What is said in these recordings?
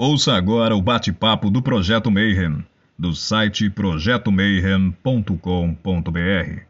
Ouça agora o bate-papo do Projeto Mayhem, do site projetomayhem.com.br.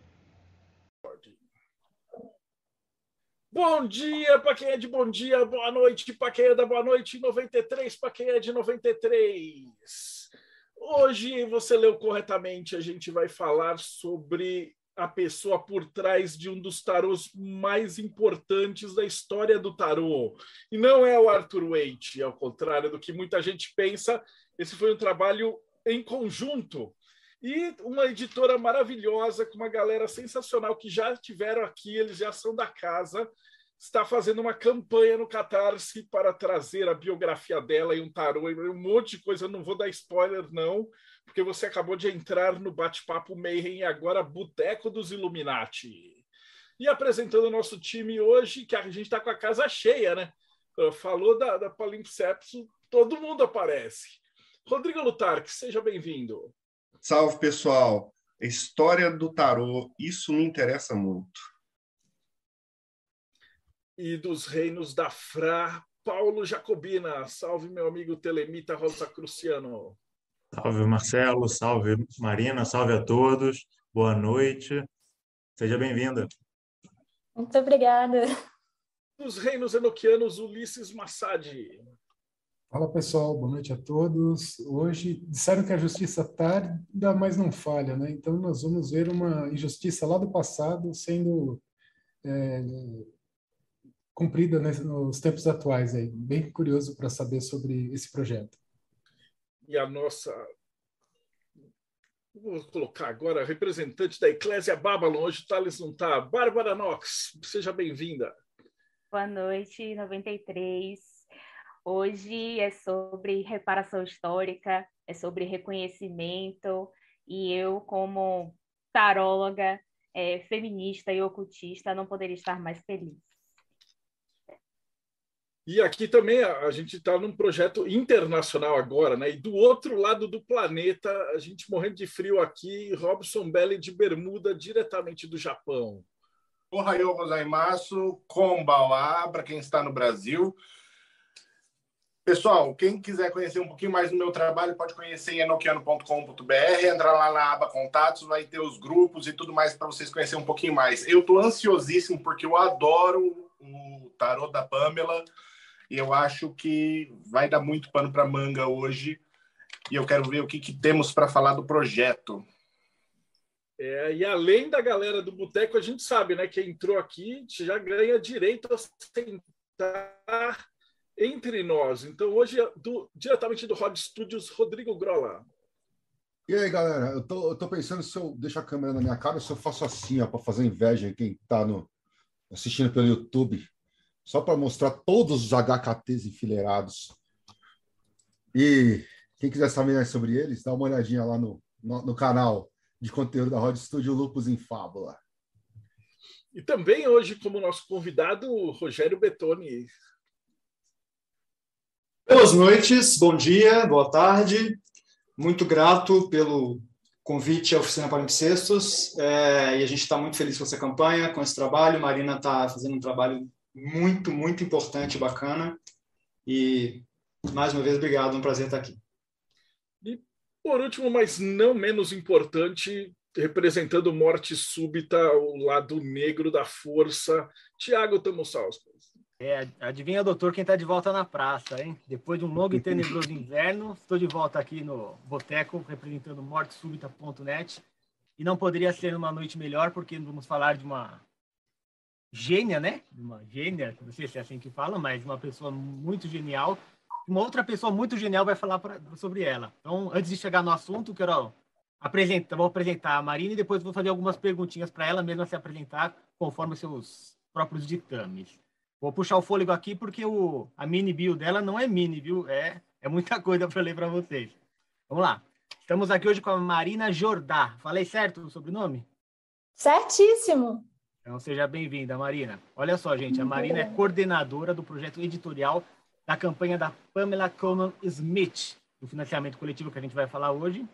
Bom dia para quem é de bom dia, boa noite para quem é da boa noite, 93 para quem é de 93. Hoje você leu corretamente, a gente vai falar sobre a pessoa por trás de um dos tarôs mais importantes da história do tarô. E não é o Arthur Waite, ao contrário do que muita gente pensa, esse foi um trabalho em conjunto. E uma editora maravilhosa, com uma galera sensacional que já tiveram aqui, eles já são da casa, está fazendo uma campanha no Catarse para trazer a biografia dela e um tarô e um monte de coisa. Eu não vou dar spoiler, não, porque você acabou de entrar no bate-papo Mayhem e agora Boteco dos Illuminati. E apresentando o nosso time hoje, que a gente está com a casa cheia, né? Falou da, da Palimpsepso, todo mundo aparece. Rodrigo Lutarque, seja bem-vindo. Salve, pessoal. História do tarô, isso me interessa muito. E dos reinos da Fra, Paulo Jacobina. Salve, meu amigo Telemita Rosa Cruciano. Salve, Marcelo. Salve, Marina. Salve a todos. Boa noite. Seja bem-vinda. Muito obrigada. Dos reinos enoquianos, Ulisses Massad. Fala, pessoal. Boa noite a todos. Hoje disseram que a justiça tarda, mas não falha, né? Então, nós vamos ver uma injustiça lá do passado sendo é, cumprida nos tempos atuais. Aí. Bem curioso para saber sobre esse projeto e a nossa. Vou colocar agora representante da Eclésia Babylon. Hoje Thales não está. Bárbara Knox, seja bem-vinda. Boa noite, 93. Hoje é sobre reparação histórica, é sobre reconhecimento, e eu, como taróloga, é, feminista e ocultista, não poderia estar mais feliz. E aqui também a, gente está num projeto internacional agora, né? E do outro lado do planeta, a gente morrendo de frio aqui, Robson Belli de Bermuda, diretamente do Japão. Ohayou gozaimasu, konbawa, para quem está no Brasil. Pessoal, quem quiser conhecer um pouquinho mais do meu trabalho, pode conhecer em enoquiano.com.br, entrar lá na aba Contatos, vai ter os grupos e tudo mais para vocês conhecerem um pouquinho mais. Eu estou ansiosíssimo porque eu adoro o tarô da Pamela e eu acho que vai dar muito pano para manga hoje. E eu quero ver o que, que temos para falar do projeto. É, e além da galera do Boteco, a gente sabe, né? Que entrou aqui já ganha direito a sentar entre nós. Então, hoje, do, diretamente do Rod Studios, Rodrigo Grola. E aí, galera, eu tô, eu tô pensando se eu deixo a câmera na minha cara, se eu faço assim, ó, para fazer inveja em quem está no, assistindo pelo YouTube só para mostrar todos os HKTs enfileirados. E quem quiser saber mais sobre eles, dá uma olhadinha lá no, no, no canal de conteúdo da Rod Studio Lupus em Fábula. E também hoje, como nosso convidado, Rogério Betoni. Boas noites, bom dia, boa tarde. Muito grato pelo convite à Oficina Palimpsestos. É, e a gente está muito feliz com essa campanha, com esse trabalho. Marina está fazendo um trabalho muito, muito importante, bacana. E, mais uma vez, obrigado, é um prazer estar aqui. E, por último, mas não menos importante, representando morte súbita, o lado negro da força, Tiago Tamosauskas. É, adivinha, doutor, quem está de volta na praça, hein? Depois de um longo e tenebroso inverno, estou de volta aqui no Boteco, representando mortesúbita.net. E não poderia ser uma noite melhor, porque vamos falar de uma gênia, né? Uma gênia, não sei se é assim que fala, mas uma pessoa muito genial. Uma outra pessoa muito genial vai falar pra, sobre ela. Então, antes de chegar no assunto, quero apresentar, vou apresentar a Marina e depois vou fazer algumas perguntinhas para ela mesma se apresentar conforme seus próprios ditames. Vou puxar o fôlego aqui porque o, a mini bio dela não é mini, viu? É, é muita coisa para ler para vocês. Vamos lá. Estamos aqui hoje com a Marina Jordá. Falei certo o sobrenome? Certíssimo. Então, seja bem-vinda, Marina. Olha só, gente, a Marina é coordenadora do projeto editorial da campanha da Pamela Coleman Smith, do financiamento coletivo que a gente vai falar hoje.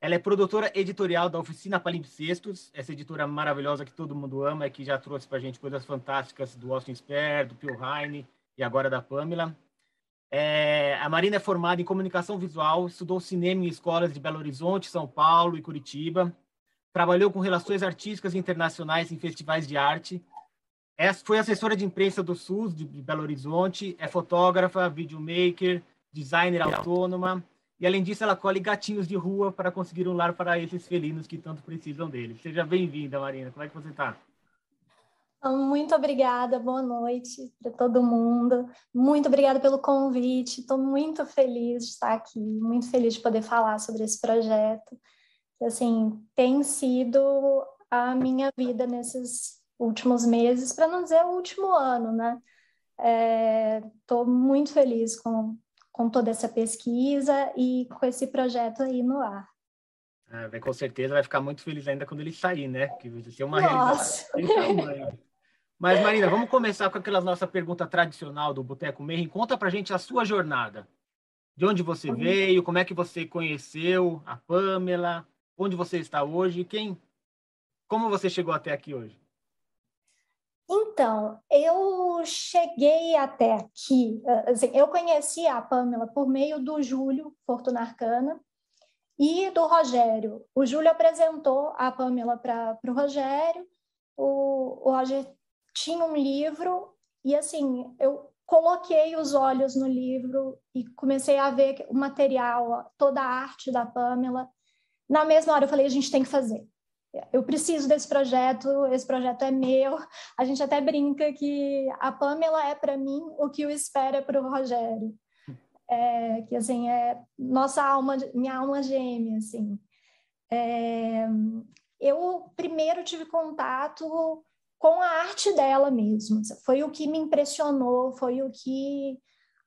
Ela é produtora editorial da Oficina Palimpsestos, essa editora maravilhosa que todo mundo ama e que já trouxe para a gente coisas fantásticas do Austin Sper, do Phil Heine e agora da Pamela. É, a Marina é formada em comunicação visual, estudou cinema em escolas de Belo Horizonte, São Paulo e Curitiba. Trabalhou com relações artísticas internacionais em festivais de arte. É, foi assessora de imprensa do SUS de Belo Horizonte. É fotógrafa, videomaker, designer autônoma. E, além disso, ela colhe gatinhos de rua para conseguir um lar para esses felinos que tanto precisam dele. Seja bem-vinda, Marina. Como é que você está? Muito obrigada, boa noite para todo mundo. Muito obrigada pelo convite. Estou muito feliz de estar aqui, muito feliz de poder falar sobre esse projeto. Assim, tem sido a minha vida nesses últimos meses, para não dizer o último ano, né? Estou é, muito feliz com, com toda essa pesquisa e com esse projeto aí no ar. É, com certeza vai ficar muito feliz ainda quando ele sair, né? Que vai ser uma Nossa. Mas, Marina, vamos começar com aquela nossa pergunta tradicional do Boteco Meir. Conta pra gente a sua jornada. De onde você uhum. veio, como é que você conheceu a Pamela, onde você está hoje, quem, como você chegou até aqui hoje? Então, eu cheguei até aqui, assim, eu conheci a Pamela por meio do Júlio Fortuna Arcana e do Rogério. O Júlio apresentou a Pamela para o Rogério, o, o Roger tinha um livro e assim, eu coloquei os olhos no livro e comecei a ver o material, toda a arte da Pamela. Na mesma hora eu falei, a gente tem que fazer. Eu preciso desse projeto, esse projeto é meu. A gente até brinca que a Pamela é para mim o que o espera para o Rogério. É, que assim é nossa alma, minha alma gêmea, assim. É, eu primeiro tive contato com a arte dela mesmo. Foi o que me impressionou, foi o que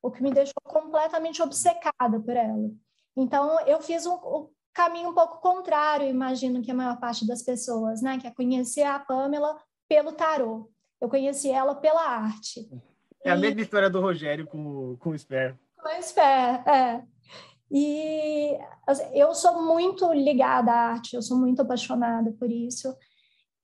o que me deixou completamente obcecada por ela. Então eu fiz um caminho um pouco contrário, imagino que a maior parte das pessoas, né, que é conhecer a Pamela pelo tarô. Eu conheci ela pela arte. É a mesma história do Rogério com, com o Sper. Com o Sper, é. E assim, eu sou muito ligada à arte, eu sou muito apaixonada por isso.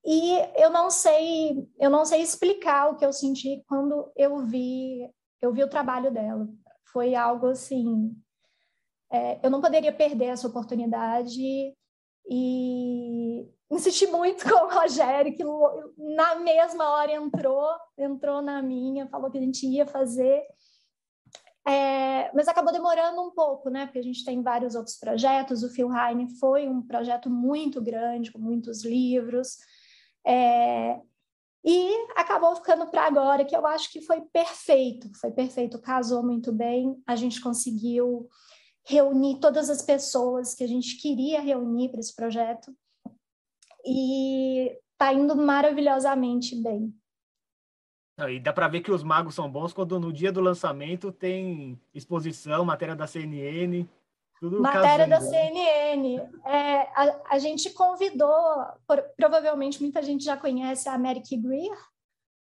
E eu não sei, eu não sei explicar o que eu senti quando eu vi, eu vi o trabalho dela. Foi algo assim, é, eu não poderia perder essa oportunidade e insisti muito com o Rogério, que na mesma hora entrou, entrou na minha, falou que a gente ia fazer. É, mas acabou demorando um pouco, né? Porque a gente tem vários outros projetos. O Phil Heine foi um projeto muito grande, com muitos livros. É, e acabou ficando para agora, que eu acho que foi perfeito, foi perfeito, casou muito bem, a gente conseguiu reunir todas as pessoas que a gente queria reunir para esse projeto e está indo maravilhosamente bem. E dá para ver que os magos são bons quando no dia do lançamento tem exposição, matéria da CNN. Tudo Matéria da CNN. É, a, a, gente convidou, por, provavelmente muita gente já conhece a Mary Greer,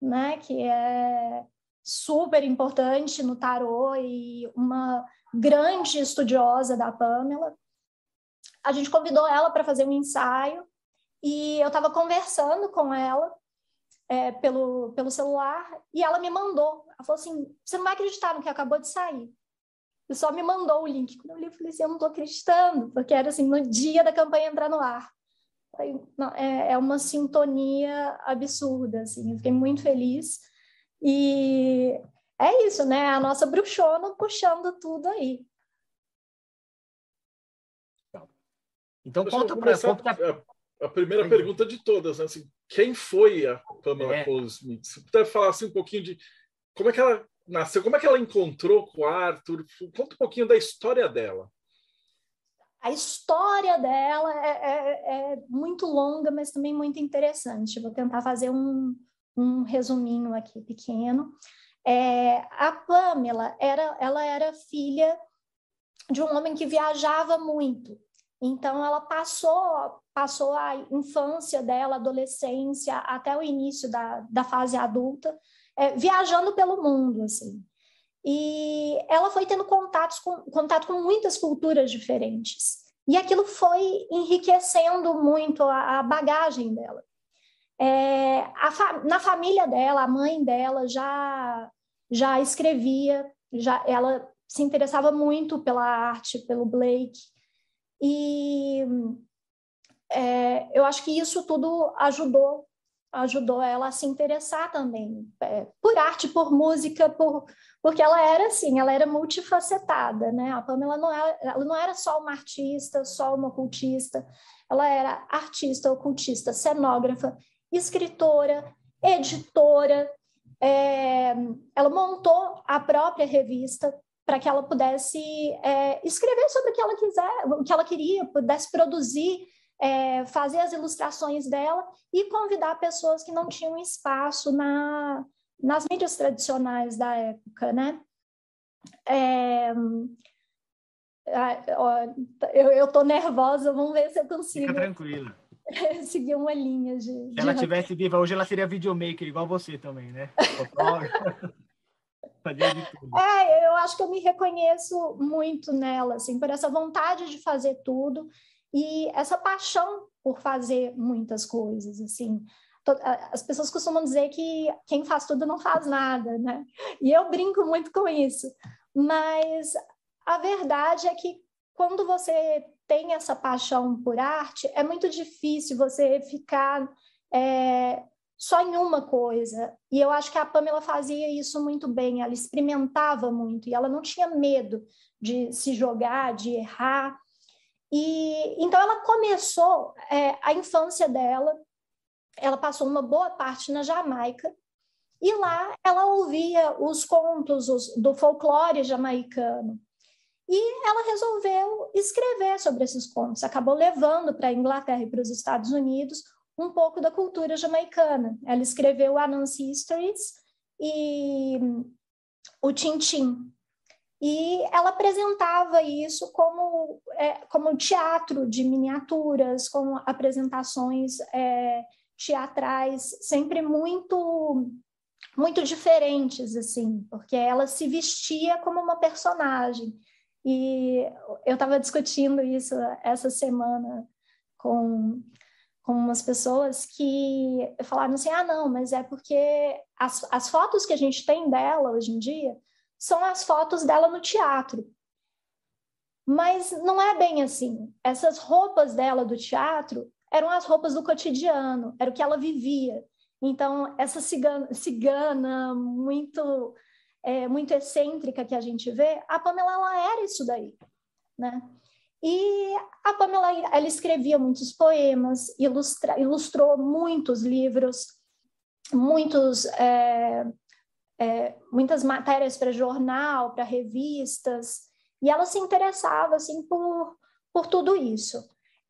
né, que é super importante no tarô e uma grande estudiosa da Pamela. A gente convidou ela para fazer um ensaio e eu estava conversando com ela é, pelo, pelo celular e ela me mandou. Ela falou assim: você não vai acreditar no que acabou de sair. E só me mandou o link. Quando eu li, eu falei assim: eu não estou acreditando, porque era assim, no dia da campanha entrar no ar. Não, é, é uma sintonia absurda, assim. Eu fiquei muito feliz. E é isso, né? A nossa bruxona puxando tudo aí. Então, Deixa conta para a, a primeira pergunta de todas, né? Assim, quem foi a Pamela é. Cole Smith? Se puder falar assim, um pouquinho de como é que ela nasceu, como é que ela encontrou com o Arthur? Conta um pouquinho da história dela. A história dela é, é, é muito longa, mas também muito interessante. Vou tentar fazer um, um resuminho aqui pequeno. É, a Pamela era, ela era filha de um homem que viajava muito. Então ela passou passou a infância dela, adolescência até o início da, da fase adulta, é, viajando pelo mundo assim. E ela foi tendo contatos com, contato com muitas culturas diferentes. E aquilo foi enriquecendo muito a, a bagagem dela. É, fa na família dela, a mãe dela já já escrevia, já ela se interessava muito pela arte, pelo Blake, e é, eu acho que isso tudo ajudou ajudou ela a se interessar também é, por arte, por música, por, porque ela era assim, ela era multifacetada, né? A Pamela não era, ela não era só uma artista, só uma ocultista, ela era artista, ocultista, cenógrafa, escritora, editora. É, ela montou a própria revista para que ela pudesse é, escrever sobre o que ela quiser, o que ela queria, pudesse produzir é, fazer as ilustrações dela e convidar pessoas que não tinham espaço na, nas mídias tradicionais da época, né? É, eu estou nervosa, vamos ver se eu consigo. Fica tranquila. Seguir uma linha de. Se de ela tivesse viva hoje, ela seria videomaker, igual você também, né? é, eu acho que eu me reconheço muito nela, assim, por essa vontade de fazer tudo e essa paixão por fazer muitas coisas, assim. As pessoas costumam dizer que quem faz tudo não faz nada, né? E eu brinco muito com isso. Mas a verdade é que quando você tem essa paixão por arte, é muito difícil você ficar é, só em uma coisa. E eu acho que a Pamela fazia isso muito bem, ela experimentava muito e ela não tinha medo de se jogar, de errar. E então ela começou é, a infância dela, ela passou uma boa parte na Jamaica e lá ela ouvia os contos os, do folclore jamaicano. E ela resolveu escrever sobre esses contos, acabou levando para a Inglaterra e para os Estados Unidos um pouco da cultura jamaicana. Ela escreveu Anansi Histories e o Tintim, e ela apresentava isso como, é, como teatro de miniaturas, com apresentações é, teatrais sempre muito muito diferentes assim, porque ela se vestia como uma personagem. E eu estava discutindo isso essa semana com com umas pessoas que falaram assim: ah, não, mas é porque as, as fotos que a gente tem dela hoje em dia são as fotos dela no teatro. Mas não é bem assim. Essas roupas dela do teatro eram as roupas do cotidiano, era o que ela vivia. Então, essa cigana, cigana muito é, muito excêntrica que a gente vê, a Pamela ela era isso daí, né? E a Pamela ela escrevia muitos poemas, ilustra, ilustrou muitos livros, muitos é, é, muitas matérias para jornal, para revistas, e ela se interessava assim por, por tudo isso.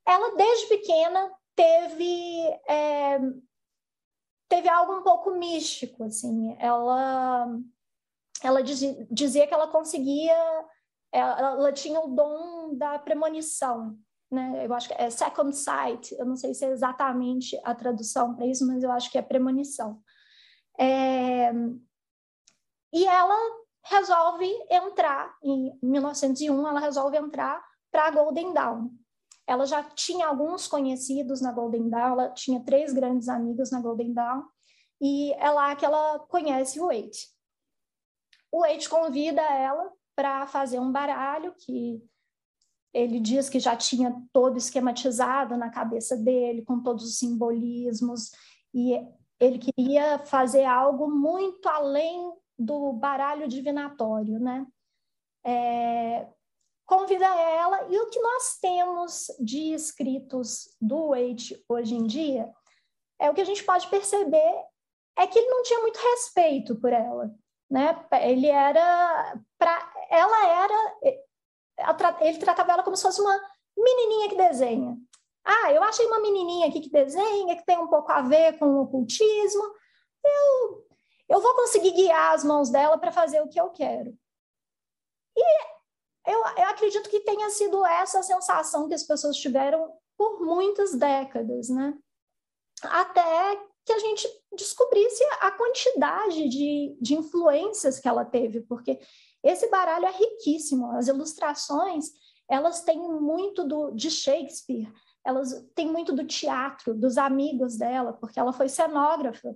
Ela desde pequena teve é, teve algo um pouco místico, assim. Ela ela dizia, que ela conseguia, ela, ela tinha o dom da premonição, né? Eu acho que é second sight. Eu não sei se é exatamente a tradução para isso, mas eu acho que é premonição. É, e ela resolve entrar, em 1901, ela resolve entrar para a Golden Dawn. Ela já tinha alguns conhecidos na Golden Dawn, ela tinha três grandes amigos na Golden Dawn, e é lá que ela conhece o Wade. O Wade convida ela para fazer um baralho que ele diz que já tinha todo esquematizado na cabeça dele, com todos os simbolismos, e ele queria fazer algo muito além do baralho divinatório, né? É, convida ela, e o que nós temos de escritos do Wade hoje em dia, é o que a gente pode perceber é que ele não tinha muito respeito por ela, né? Ele era para ela era ele tratava ela como se fosse uma menininha que desenha. Ah, eu achei uma menininha aqui que desenha, que tem um pouco a ver com o ocultismo. Eu eu vou conseguir guiar as mãos dela para fazer o que eu quero. E eu, eu acredito que tenha sido essa a sensação que as pessoas tiveram por muitas décadas, né? Até que a gente descobrisse a quantidade de, de influências que ela teve, porque esse baralho é riquíssimo. As ilustrações, elas têm muito do, de Shakespeare, elas têm muito do teatro, dos amigos dela, porque ela foi cenógrafa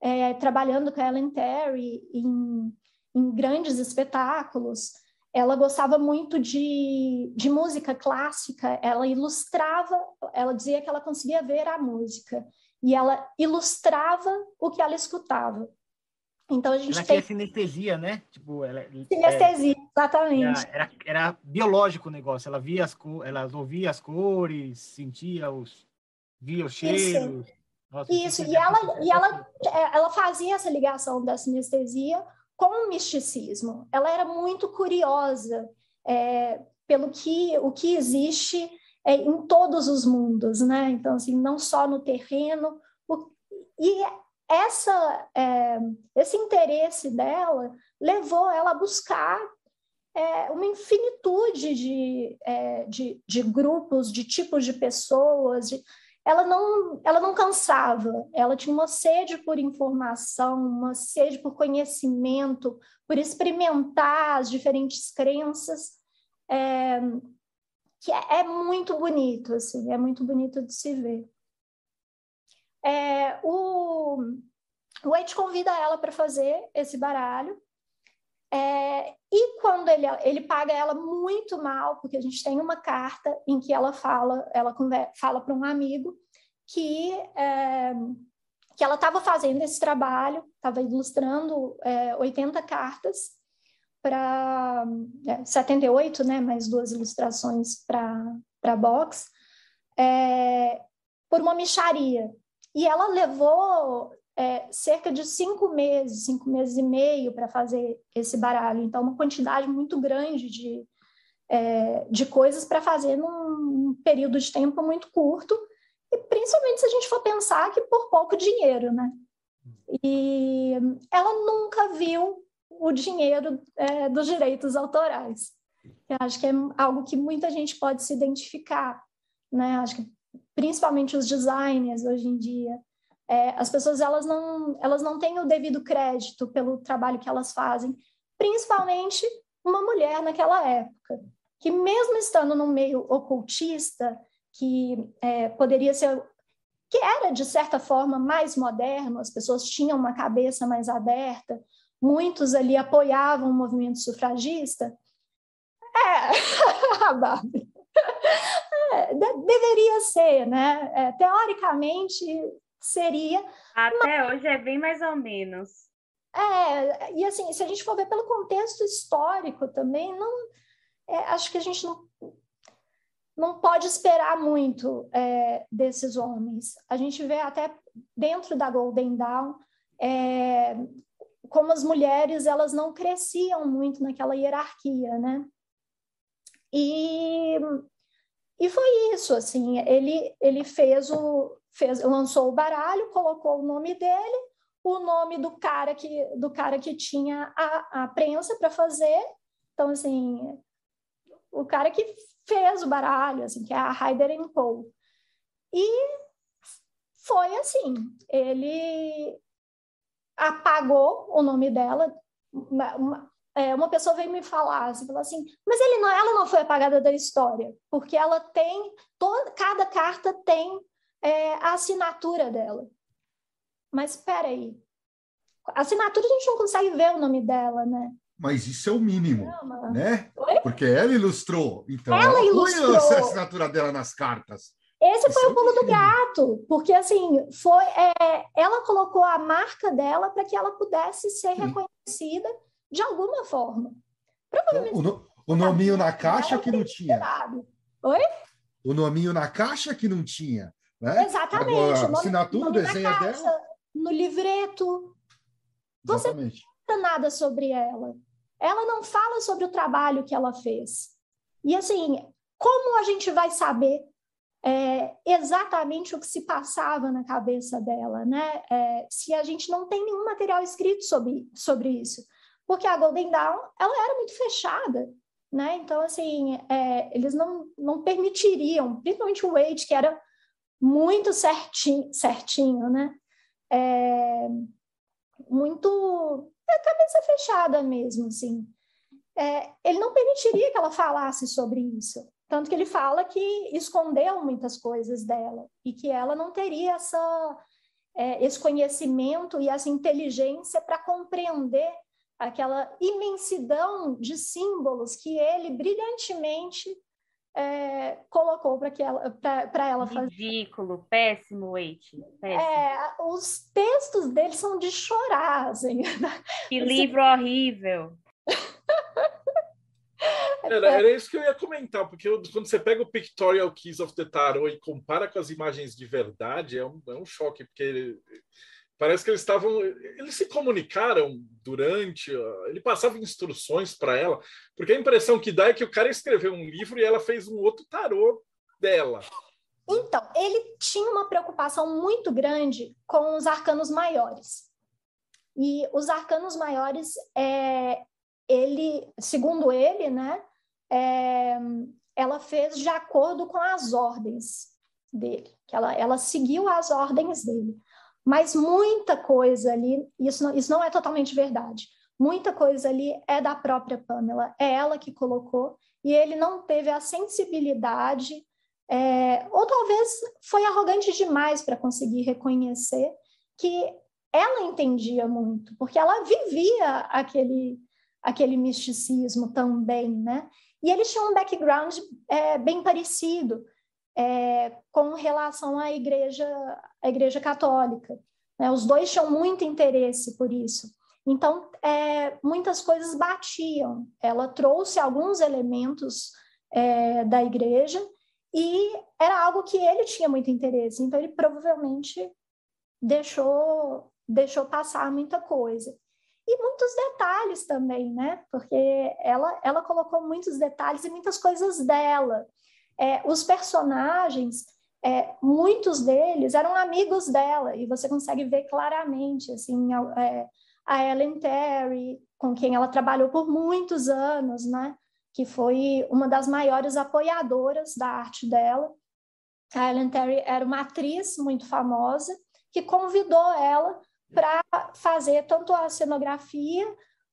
é, trabalhando com a Ellen Terry em, em grandes espetáculos. ela gostava muito de, de música clássica, ela ilustrava, ela dizia que ela conseguia ver a música, e ela ilustrava o que ela escutava. Então a gente ela tem. Ela sinestesia, né? Tipo, ela, sinestesia, é, exatamente. Era, era, era, biológico o negócio. Ela via as ela ouvia as cores, sentia os. via os cheiros. Isso, Nossa, Isso. e, ela, e ela, é, ela fazia essa ligação da sinestesia com o misticismo. Ela era muito curiosa é, pelo que o que existe é, em todos os mundos, né? Então, assim, não só no terreno. O, e essa, é, esse interesse dela levou ela a buscar é, uma infinitude de, é, de, de, grupos, de tipos de pessoas. De, ela, não, ela não cansava, ela tinha uma sede por informação, uma sede por conhecimento, por experimentar as diferentes crenças, é, que é, é muito bonito, assim, é muito bonito de se ver. É, o, o Wade convida ela para fazer esse baralho. É, e quando ele, ele paga ela muito mal, porque a gente tem uma carta em que ela fala, ela fala para um amigo que, é, que ela estava fazendo esse trabalho, estava ilustrando é, 80 cartas para é, 78, né, mais duas ilustrações para box, é, por uma micharia. E ela levou é, cerca de cinco meses, cinco meses e meio para fazer esse baralho. Então, uma quantidade muito grande de, é, de coisas para fazer num período de tempo muito curto, e principalmente se a gente for pensar que por pouco dinheiro, né? E ela nunca viu o dinheiro é, dos direitos autorais. Eu acho que é algo que muita gente pode se identificar, né? Acho que principalmente os designers hoje em dia, é, as pessoas elas não elas não têm o devido crédito pelo trabalho que elas fazem, principalmente uma mulher naquela época, que mesmo estando no meio ocultista, que é, poderia ser que era de certa forma mais moderno, as pessoas tinham uma cabeça mais aberta, muitos ali apoiavam o movimento sufragista. É, a Barbie. É, deveria ser, né? É, teoricamente seria. Até mas... hoje é bem mais ou menos. É, e assim, se a gente for ver pelo contexto histórico também, não, é, acho que a gente não, não pode esperar muito é, desses homens. A gente vê até dentro da Golden Dawn é, como as mulheres elas não cresciam muito naquela hierarquia, né? E e foi isso, assim, ele, ele fez o, fez, lançou o baralho, colocou o nome dele, o nome do cara que, do cara que tinha a, a prensa para fazer, então, assim, o cara que fez o baralho, assim, que é a Ryder Co. E foi assim, ele apagou o nome dela, uma, uma, é, uma pessoa veio me falar, assim, falou assim, mas ele não, ela não foi apagada da história, porque ela tem, toda, cada carta tem é, a assinatura dela. Mas espera aí, a assinatura a gente não consegue ver o nome dela, né? Mas isso é o mínimo, né? Oi? Porque ela ilustrou, então ela, ela ilustrou. a assinatura dela nas cartas. Esse foi o pulo do gato, porque assim, foi, é, ela colocou a marca dela para que ela pudesse ser reconhecida de alguma forma. Provavelmente. O, no, o nominho na caixa que não tinha. Oi? O nominho na caixa que não tinha. Né? Exatamente. Agora, assinatura, o desenho caixa, dela. No livreto. Você Exatamente. não fala nada sobre ela. Ela não fala sobre o trabalho que ela fez. E assim, como a gente vai saber é, exatamente o que se passava na cabeça dela, né? É, se a gente não tem nenhum material escrito sobre, sobre isso porque a Golden Dawn ela era muito fechada, né? Então assim, é, eles não, não permitiriam, principalmente o Wade que era muito certinho, certinho, né? É, muito é, cabeça fechada mesmo, assim. É, ele não permitiria que ela falasse sobre isso. Tanto que ele fala que escondeu muitas coisas dela e que ela não teria essa, é, esse conhecimento e essa inteligência para compreender aquela imensidão de símbolos que ele brilhantemente é, colocou para que ela para ela fazer. Ridículo, péssimo, Wait. É, os textos dele são de chorar, assim. Que livro horrível. Era, era, isso que eu ia comentar, porque quando você pega o Pictorial Keys of the Tarot e compara com as imagens de verdade, é um, é um choque, porque parece que eles estavam. Eles se comunicaram durante. Ele passava instruções para ela, porque a impressão que dá é que o cara escreveu um livro e ela fez um outro tarô dela. Então, ele tinha uma preocupação muito grande com os arcanos maiores. E os arcanos maiores, é, ele, segundo ele, né, é, ela fez de acordo com as ordens dele, que ela, ela seguiu as ordens dele. Mas muita coisa ali, isso não, isso não é totalmente verdade. Muita coisa ali é da própria Pamela, é ela que colocou, e ele não teve a sensibilidade, é, ou talvez foi arrogante demais para conseguir reconhecer que ela entendia muito, porque ela vivia aquele, aquele misticismo também, né? E eles tinham um background é, bem parecido é, com relação à igreja, à igreja católica. Né? Os dois tinham muito interesse por isso. Então, é, muitas coisas batiam. Ela trouxe alguns elementos é, da igreja e era algo que ele tinha muito interesse. Então, ele provavelmente deixou, deixou passar muita coisa. E muitos detalhes também, né? Porque ela, ela colocou muitos detalhes e muitas coisas dela. É, os personagens, é, muitos deles eram amigos dela, e você consegue ver claramente, assim, a, é, a Ellen Terry, com quem ela trabalhou por muitos anos, né? Que foi uma das maiores apoiadoras da arte dela. A Ellen Terry era uma atriz muito famosa que convidou ela para fazer tanto a cenografia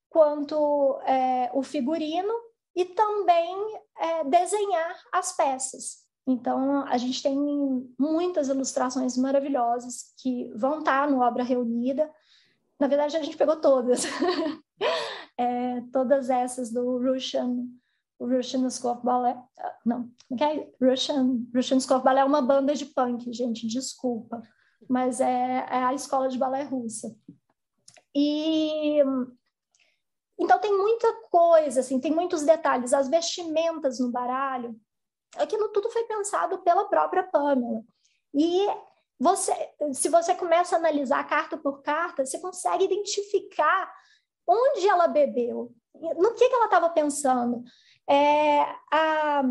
quanto é, o figurino e também é, desenhar as peças. Então, a gente tem muitas ilustrações maravilhosas que vão estar no Obra Reunida. Na verdade, a gente pegou todas. é, todas essas do Russian, Russian School of Ballet. Não, como é, é? Russian, Russian School of Ballet é uma banda de punk, gente, desculpa mas é, é a escola de balé russa. E então tem muita coisa, assim, tem muitos detalhes. As vestimentas no baralho, aquilo tudo foi pensado pela própria Pamela. E você, se você começa a analisar carta por carta, você consegue identificar onde ela bebeu, no que, que ela estava pensando. É, a,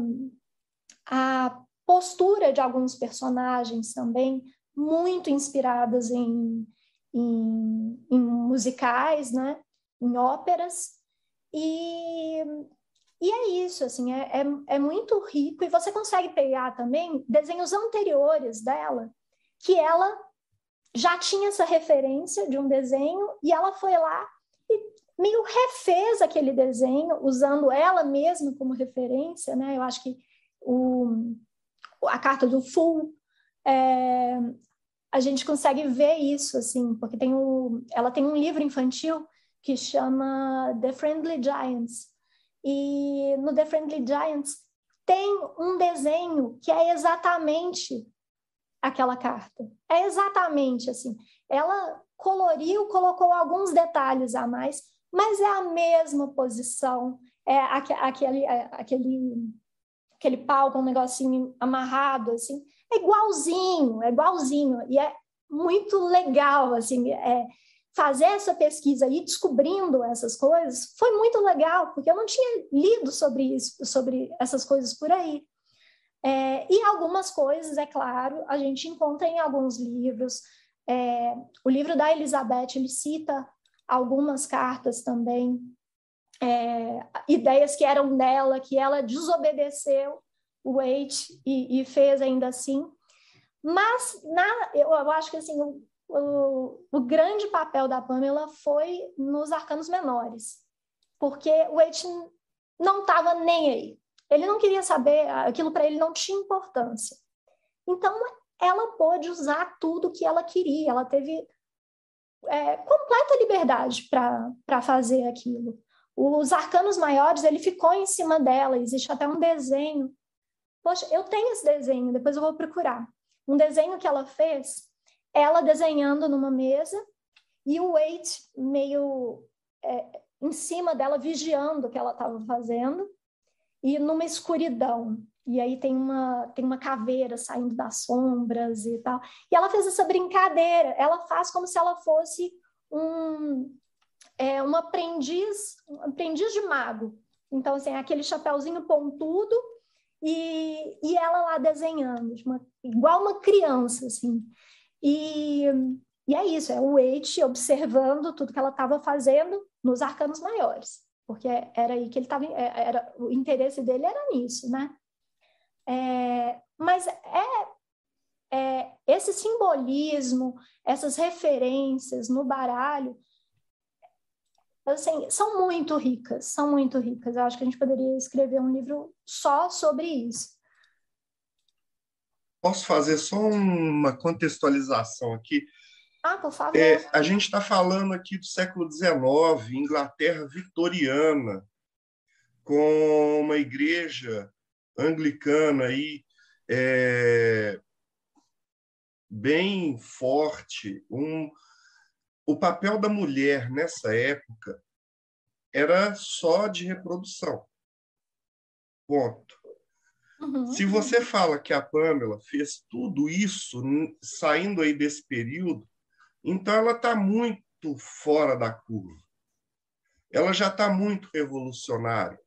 a postura de alguns personagens também, muito inspiradas em, em, em musicais, né? em óperas, e, e é isso, assim, é, é, é, muito rico, e você consegue pegar também desenhos anteriores dela, que ela já tinha essa referência de um desenho, e ela foi lá e meio refez aquele desenho, usando ela mesma como referência, né? Eu acho que o, a carta do Full é, a gente consegue ver isso, assim, porque tem um, ela tem um livro infantil que chama The Friendly Giants. E no The Friendly Giants tem um desenho que é exatamente aquela carta. É exatamente assim. Ela coloriu, colocou alguns detalhes a mais, mas é a mesma posição, é aquele, é aquele, aquele pau com um negocinho amarrado, assim é igualzinho, é igualzinho. E é muito legal, assim, é, fazer essa pesquisa e descobrindo essas coisas foi muito legal, porque eu não tinha lido sobre isso, sobre essas coisas por aí. É, e algumas coisas, é claro, a gente encontra em alguns livros. É, o livro da Elizabeth, ele cita algumas cartas também, é, ideias que eram dela, que ela desobedeceu Wait e, e fez ainda assim. Mas na, eu, eu acho que assim, o, o, o, grande papel da Pamela foi nos arcanos menores, porque o Wait não estava nem aí. Ele não queria saber, aquilo para ele não tinha importância. Então, ela pôde usar tudo que ela queria, ela teve é, completa liberdade para fazer aquilo. Os arcanos maiores, ele ficou em cima dela, existe até um desenho. Poxa, eu tenho esse desenho, depois eu vou procurar. Um desenho que ela fez, ela desenhando numa mesa e o Wade meio é, em cima dela, vigiando o que ela estava fazendo, e numa escuridão. E aí tem uma, tem uma caveira saindo das sombras e tal. E ela fez essa brincadeira. Ela faz como se ela fosse um, é, um aprendiz, um aprendiz de mago. Então, assim, aquele chapéuzinho pontudo e, e ela lá desenhando, uma, igual uma criança, assim. E, e é isso, é o Wade observando tudo que ela estava fazendo nos arcanos maiores, porque era aí que ele estava, é, era o interesse dele era nisso, né? É, mas é, é, esse simbolismo, essas referências no baralho, assim, são muito ricas, são muito ricas. Eu acho que a gente poderia escrever um livro só sobre isso. Posso fazer só uma contextualização aqui? Ah, por favor. É, a gente está falando aqui do século XIX, Inglaterra vitoriana, com uma igreja anglicana aí é, bem forte. Um, o papel da mulher nessa época era só de reprodução. Ponto. Uhum. Se você fala que a Pamela fez tudo isso saindo aí desse período, então ela está muito fora da curva. Ela já está muito revolucionária.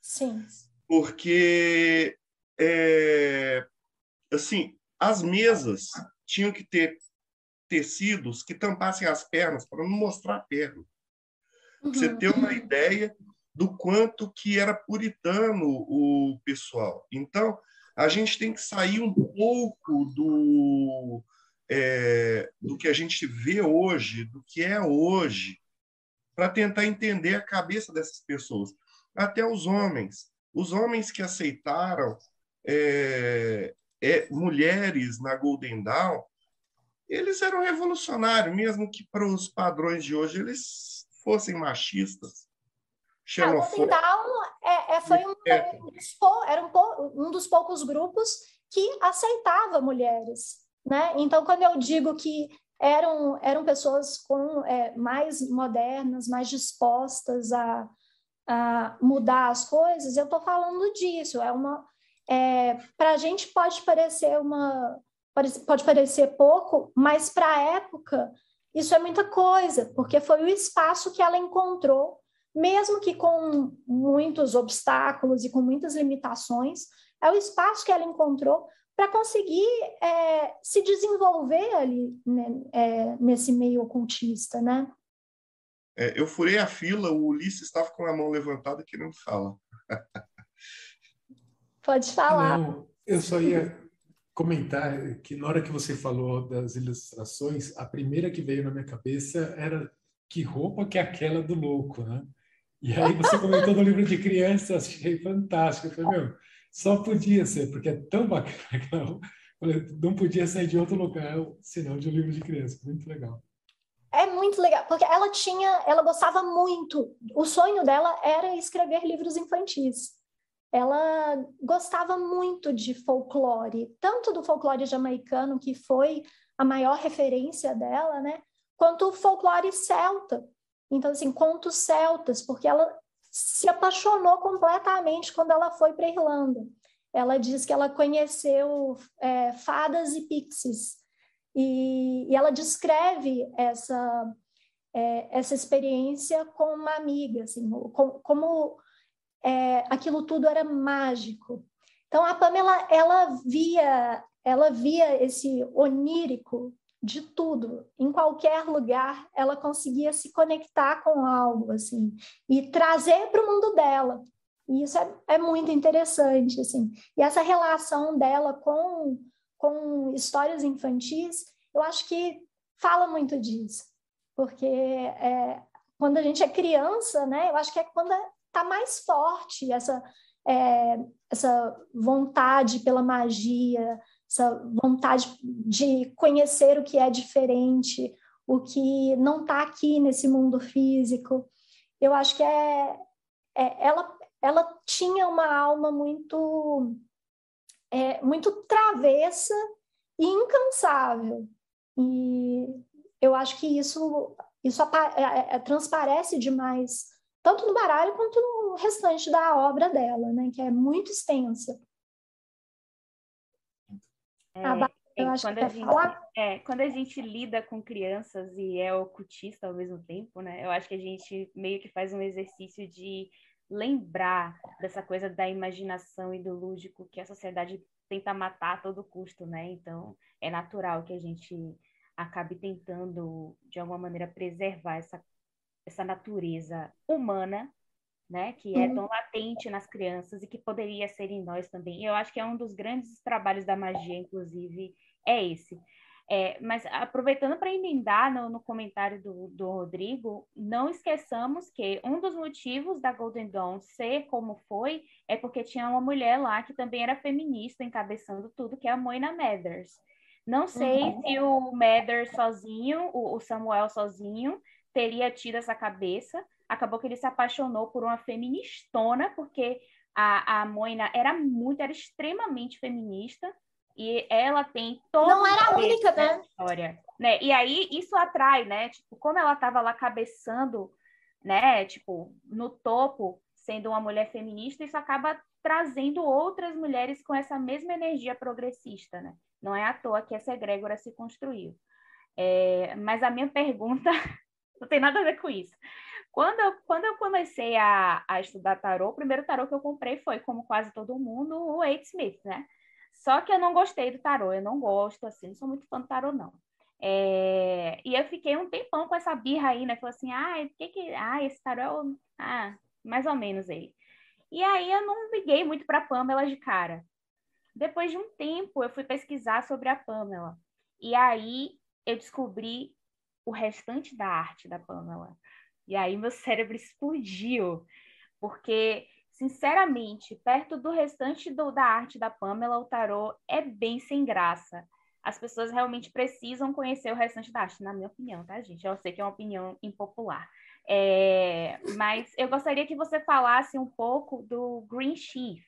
Sim. Porque é, assim, as mesas tinham que ter tecidos que tampassem as pernas para não mostrar a perna. Uhum. Você ter uma ideia do quanto que era puritano o pessoal. Então, a gente tem que sair um pouco do é, do que a gente vê hoje, do que é hoje, para tentar entender a cabeça dessas pessoas. Até os homens. Os homens que aceitaram é, é, mulheres na Golden Dawn, eles eram revolucionários, mesmo que para os padrões de hoje eles fossem machistas. A Golden Dawn é, é, foi um, é. era um, um dos poucos grupos que aceitava mulheres. Né? Então, quando eu digo que eram, eram pessoas com é, mais modernas, mais dispostas a, a mudar as coisas, eu estou falando disso. É uma, é, para a gente pode parecer uma pode, pode parecer pouco, mas para a época isso é muita coisa, porque foi o espaço que ela encontrou, mesmo que com muitos obstáculos e com muitas limitações, é o espaço que ela encontrou para conseguir é, se desenvolver ali né, é, nesse meio ocultista, né? É, eu furei a fila, o Ulisses estava com a mão levantada querendo falar. Pode falar. Não, eu só ia comentar que na hora que você falou das ilustrações, a primeira que veio na minha cabeça era que roupa que é aquela do louco, né? E aí você comentou no livro de criança, achei fantástico. Eu falei, meu, só podia ser, porque é tão bacana. Não podia sair de outro lugar senão de um livro de criança. Muito legal. É muito legal, porque ela tinha, ela gostava muito. O sonho dela era escrever livros infantis. Ela gostava muito de folclore, tanto do folclore jamaicano, que foi a maior referência dela, né? Quanto o folclore celta. Então, assim, contos celtas, porque ela se apaixonou completamente quando ela foi para Irlanda. Ela diz que ela conheceu é, fadas e pixies, e, e ela descreve essa, é, essa experiência com uma amiga, assim, com, como é, aquilo tudo era mágico. Então a Pamela ela via ela via esse onírico de tudo, em qualquer lugar, ela conseguia se conectar com algo assim e trazer para o mundo dela. E isso é, é, muito interessante assim. E essa relação dela com com histórias infantis, eu acho que fala muito disso, porque é, quando a gente é criança, né? Eu acho que é quando está mais forte essa é, essa vontade pela magia, essa vontade de conhecer o que é diferente, o que não está aqui nesse mundo físico. Eu acho que é, é ela, ela tinha uma alma muito é, muito travessa e incansável. E eu acho que isso isso é, é, transparece demais tanto no baralho quanto no restante da obra dela, né, que é muito extensa. É, a eu acho quando, que a gente, falar. É, quando a gente lida com crianças e é ocultista ao mesmo tempo, né? Eu acho que a gente meio que faz um exercício de lembrar dessa coisa da imaginação e do lúdico que a sociedade tenta matar a todo custo, né? Então, é natural que a gente acabe tentando, de alguma maneira, preservar essa, essa natureza humana, né? Que é tão latente nas crianças e que poderia ser em nós também. Eu acho que é um dos grandes trabalhos da magia, inclusive, é esse. É, mas aproveitando para emendar no, no comentário do, do, Rodrigo, não esqueçamos que um dos motivos da Golden Dawn ser como foi é porque tinha uma mulher lá que também era feminista encabeçando tudo, que é a Moina Mathers. Não sei uhum. se o Mathers sozinho, o, o Samuel sozinho, teria tido essa cabeça. Acabou que ele se apaixonou por uma feministona, porque a, a Moina era muito, era extremamente feminista e ela tem toda não era a única né? história né? E aí isso atrai né? Tipo como ela estava lá cabeçando né? Tipo no topo sendo uma mulher feminista isso acaba trazendo outras mulheres com essa mesma energia progressista né? Não é à toa que essa egrégora se construiu. É, mas a minha pergunta não tem nada a ver com isso quando eu, quando eu comecei a, a estudar tarô, o primeiro tarô que eu comprei foi, como quase todo mundo, o Eight Smith, né? Só que eu não gostei do tarô, eu não gosto, assim, não sou muito fã do tarô, não. É... E eu fiquei um tempão com essa birra aí, né? Falei assim, ah, que que... ah esse tarô, ah, mais ou menos ele. E aí eu não liguei muito para Pamela de cara. Depois de um tempo, eu fui pesquisar sobre a Pamela. E aí eu descobri o restante da arte da Pamela. E aí meu cérebro explodiu, porque Sinceramente, perto do restante do, da arte da Pamela, o tarô é bem sem graça. As pessoas realmente precisam conhecer o restante da arte, na minha opinião, tá, gente? Eu sei que é uma opinião impopular. É, mas eu gostaria que você falasse um pouco do Green Sheaf.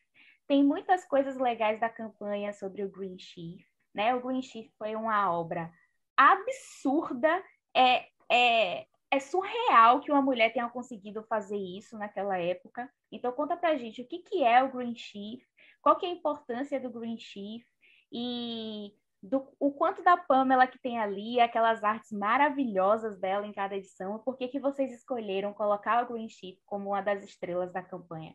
Tem muitas coisas legais da campanha sobre o Green Sheaf, né? O Green Sheaf foi uma obra absurda, é, é, é surreal que uma mulher tenha conseguido fazer isso naquela época. Então conta pra gente o que, que é o Green Sheaf, qual que é a importância do Green Sheaf e do, o quanto da Pamela que tem ali, aquelas artes maravilhosas dela em cada edição, por que, que vocês escolheram colocar o Green Sheaf como uma das estrelas da campanha?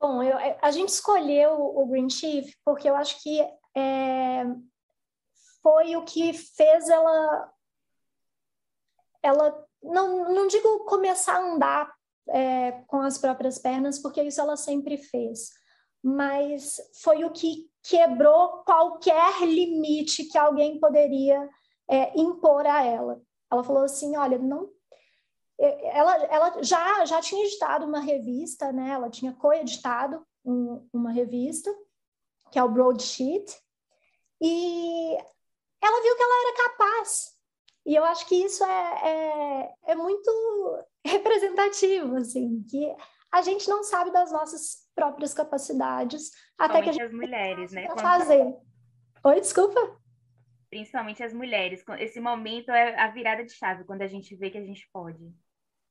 Bom, eu, a gente escolheu o Green Sheaf porque eu acho que é, foi o que fez ela ela não, não digo começar a andar é, com as próprias pernas, porque isso ela sempre fez, mas foi o que quebrou qualquer limite que alguém poderia é, impor a ela. Ela falou assim: olha, não. Ela, ela já, já tinha editado uma revista, né? ela tinha coeditado um, uma revista, que é o Broadsheet, e ela viu que ela era capaz e eu acho que isso é, é, é muito representativo, assim, que a gente não sabe das nossas próprias capacidades até que a gente as mulheres, né? Quando... fazer. Oi, desculpa. Principalmente as mulheres. Esse momento é a virada de chave, quando a gente vê que a gente pode.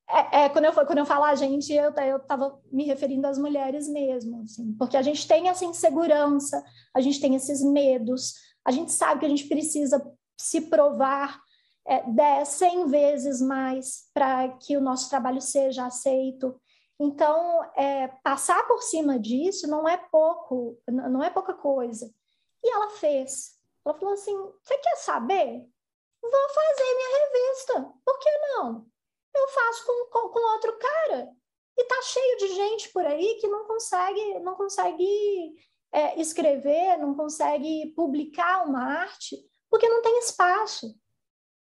É, é, quando, eu, quando eu falo a gente, eu estava me referindo às mulheres mesmo, assim, porque a gente tem essa insegurança, a gente tem esses medos, a gente sabe que a gente precisa se provar é, 10, 100 vezes mais para que o nosso trabalho seja aceito. Então, é, passar por cima disso não é pouco, não é pouca coisa. E ela fez. Ela falou assim: você quer saber? Vou fazer minha revista. Por que não? Eu faço com, com, com outro cara. E tá cheio de gente por aí que não consegue, não consegue é, escrever, não consegue publicar uma arte, porque não tem espaço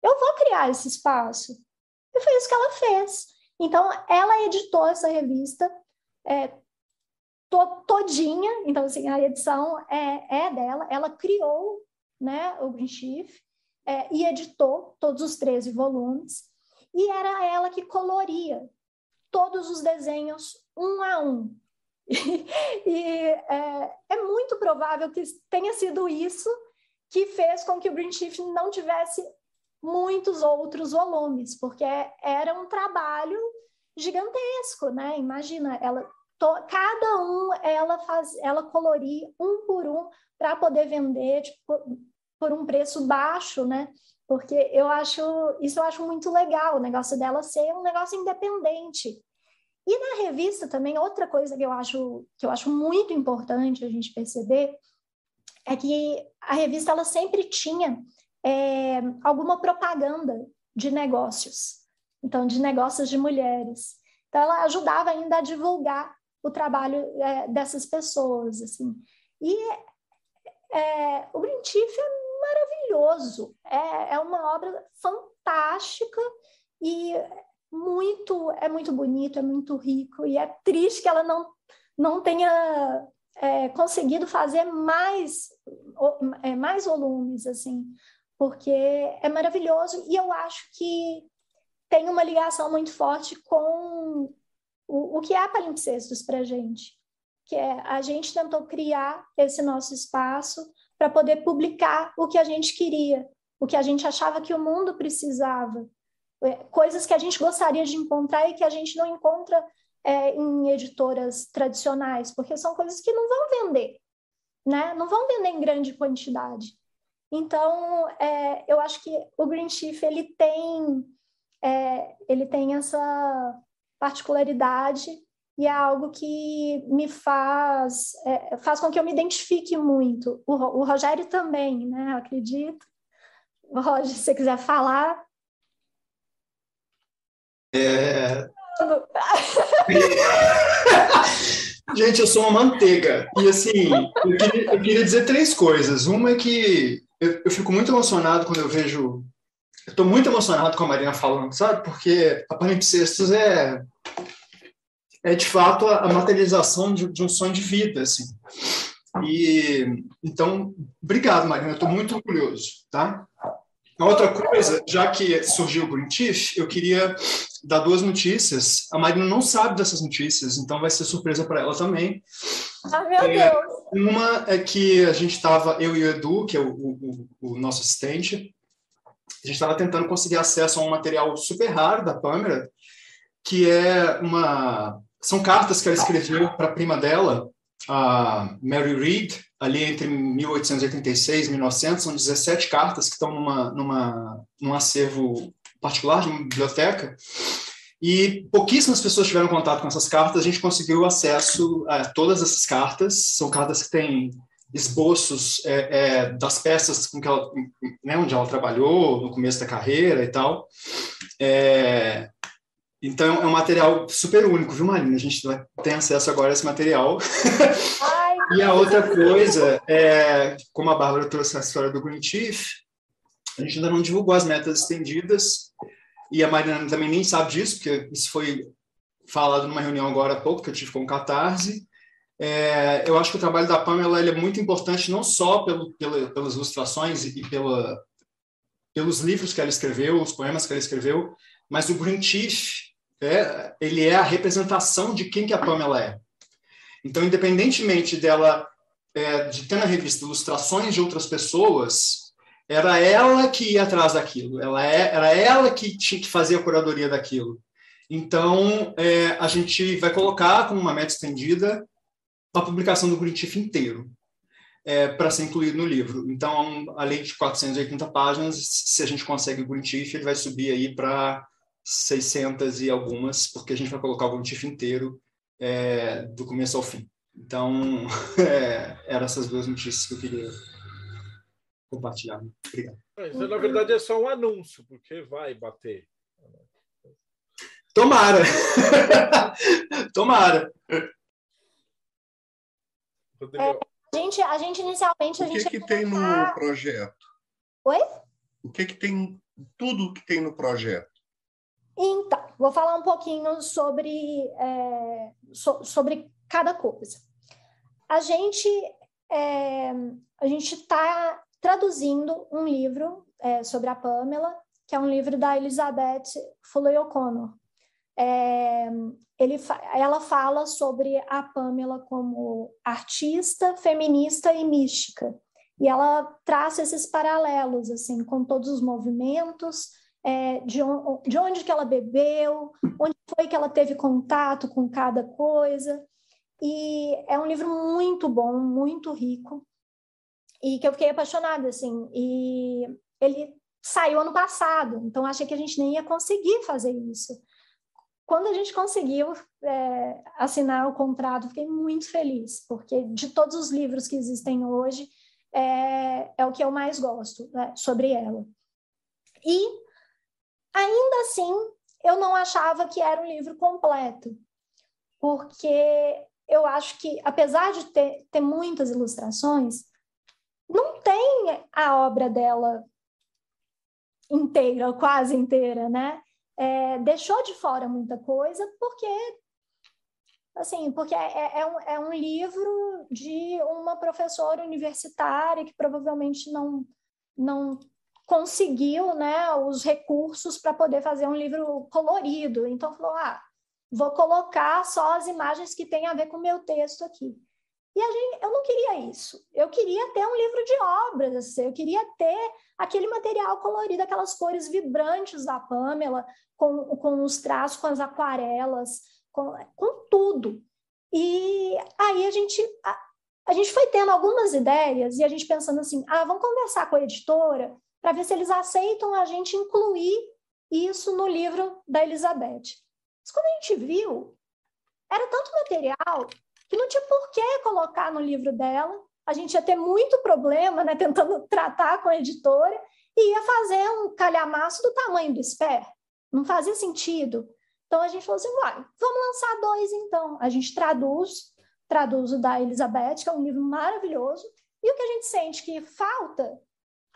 eu vou criar esse espaço. E foi isso que ela fez. Então, ela editou essa revista é, to, todinha, então, assim, a edição é, é dela, ela criou né, o Green Chief, é, e editou todos os 13 volumes, e era ela que coloria todos os desenhos um a um. E é, é, muito provável que tenha sido isso que fez com que o Green Chief não tivesse muitos outros volumes, porque era um trabalho gigantesco, né? Imagina, ela to, cada um ela faz, ela colorir um por um para poder vender tipo, por um preço baixo, né? Porque eu acho isso eu acho muito legal, o negócio dela ser um negócio independente. E na revista também outra coisa que eu acho que eu acho muito importante a gente perceber é que a revista ela sempre tinha é, alguma propaganda de negócios, então de negócios de mulheres. Então ela ajudava ainda a divulgar o trabalho é, dessas pessoas, assim. E é, o Chief é maravilhoso, é, é uma obra fantástica e muito é muito bonito, é muito rico e é triste que ela não não tenha é, conseguido fazer mais é, mais volumes assim, porque é maravilhoso e eu acho que tem uma ligação muito forte com o, o que é palimpsestos para a gente, que é a gente tentou criar esse nosso espaço para poder publicar o que a gente queria, o que a gente achava que o mundo precisava, coisas que a gente gostaria de encontrar e que a gente não encontra é, em editoras tradicionais, porque são coisas que não vão vender, né? Não vão vender em grande quantidade. Então, é, eu acho que o Green Chief ele tem é, ele tem essa particularidade e é algo que me faz é, faz com que eu me identifique muito. O, o Rogério também, né? Eu acredito. Roger, se você quiser falar. É... Gente, eu sou uma manteiga. E assim, eu queria, eu queria dizer três coisas. Uma é que eu, eu fico muito emocionado quando eu vejo eu estou muito emocionado com a Marina falando, sabe? Porque a Palimpsestos é, é de fato a, materialização de, de, um sonho de vida, assim. E então, obrigado, Marina. Estou muito orgulhoso, tá? Outra coisa, já que surgiu o Green Chief, eu queria dar duas notícias. A Marina não sabe dessas notícias, então vai ser surpresa para ela também. Ah, meu é, Deus! Uma é que a gente estava, eu e o Edu, que é o, o, o nosso assistente, a gente estava tentando conseguir acesso a um material super raro da Pamela, que é uma são cartas que ela escreveu para a prima dela, a Mary Read, ali entre 1886 e 1900, são 17 cartas que estão numa, numa, num acervo particular de uma biblioteca, e pouquíssimas pessoas tiveram contato com essas cartas, a gente conseguiu acesso a todas essas cartas, são cartas que têm esboços é, é, das peças com que ela, né, onde ela trabalhou no começo da carreira e tal. É, então é um material super único, viu, Marina? A gente tem acesso agora a esse material. E a outra coisa é, como a Bárbara trouxe a história do Green Chief, a gente ainda não divulgou as metas estendidas e a Marina também nem sabe disso, porque isso foi falado numa reunião agora há pouco que eu tive com o Catarse. É, eu acho que o trabalho da Pamela é muito importante não só pelo, pela, pelas ilustrações e pela, pelos livros que ela escreveu, os poemas que ela escreveu, mas o Green Chief é, ele é a representação de quem que a Pamela é. Então, independentemente dela é, de ter na revista ilustrações de outras pessoas, era ela que ia atrás daquilo, ela é, era ela que tinha que fazer a curadoria daquilo. Então, é, a gente vai colocar como uma meta estendida a publicação do Chief inteiro é, para ser incluído no livro. Então, além de 480 páginas, se a gente consegue o Green ele vai subir aí para 600 e algumas, porque a gente vai colocar o Green inteiro é, do começo ao fim. Então, é, eram essas duas notícias que eu queria compartilhar. Obrigado. Isso, na verdade, é só um anúncio, porque vai bater. Tomara! Tomara! É, a, gente, a gente inicialmente. A o que, gente que tem no projeto? Oi? O que, que tem. Tudo que tem no projeto? Então, vou falar um pouquinho sobre, é, so, sobre cada coisa. A gente é, a gente está traduzindo um livro é, sobre a Pamela, que é um livro da Elizabeth Fuller O'Connor. É, ele, ela fala sobre a Pamela como artista, feminista e mística. E ela traça esses paralelos assim com todos os movimentos, é, de, on, de onde que ela bebeu, onde foi que ela teve contato com cada coisa. E é um livro muito bom, muito rico, e que eu fiquei apaixonada, assim. E ele saiu ano passado, então achei que a gente nem ia conseguir fazer isso. Quando a gente conseguiu é, assinar o contrato, fiquei muito feliz, porque de todos os livros que existem hoje, é, é o que eu mais gosto né, sobre ela. E, ainda assim, eu não achava que era um livro completo, porque eu acho que, apesar de ter, ter muitas ilustrações, não tem a obra dela inteira, quase inteira, né? É, deixou de fora muita coisa porque assim porque é, é, é, um, é um livro de uma professora universitária que provavelmente não não conseguiu né os recursos para poder fazer um livro colorido então falou ah vou colocar só as imagens que têm a ver com o meu texto aqui e a gente, eu não queria isso. Eu queria ter um livro de obras, assim, eu queria ter aquele material colorido, aquelas cores vibrantes da Pamela, com, com os traços, com as aquarelas, com, com tudo. E aí a gente, a, a gente foi tendo algumas ideias e a gente pensando assim, ah, vamos conversar com a editora para ver se eles aceitam a gente incluir isso no livro da Elizabeth. Mas quando a gente viu, era tanto material que não tinha por que colocar no livro dela. A gente ia ter muito problema, né, tentando tratar com a editora, e ia fazer um calhamaço do tamanho do SPER. Não fazia sentido. Então a gente falou assim: vai, vamos lançar dois então. A gente traduz, traduz o da Elizabeth, que é um livro maravilhoso, e o que a gente sente que falta,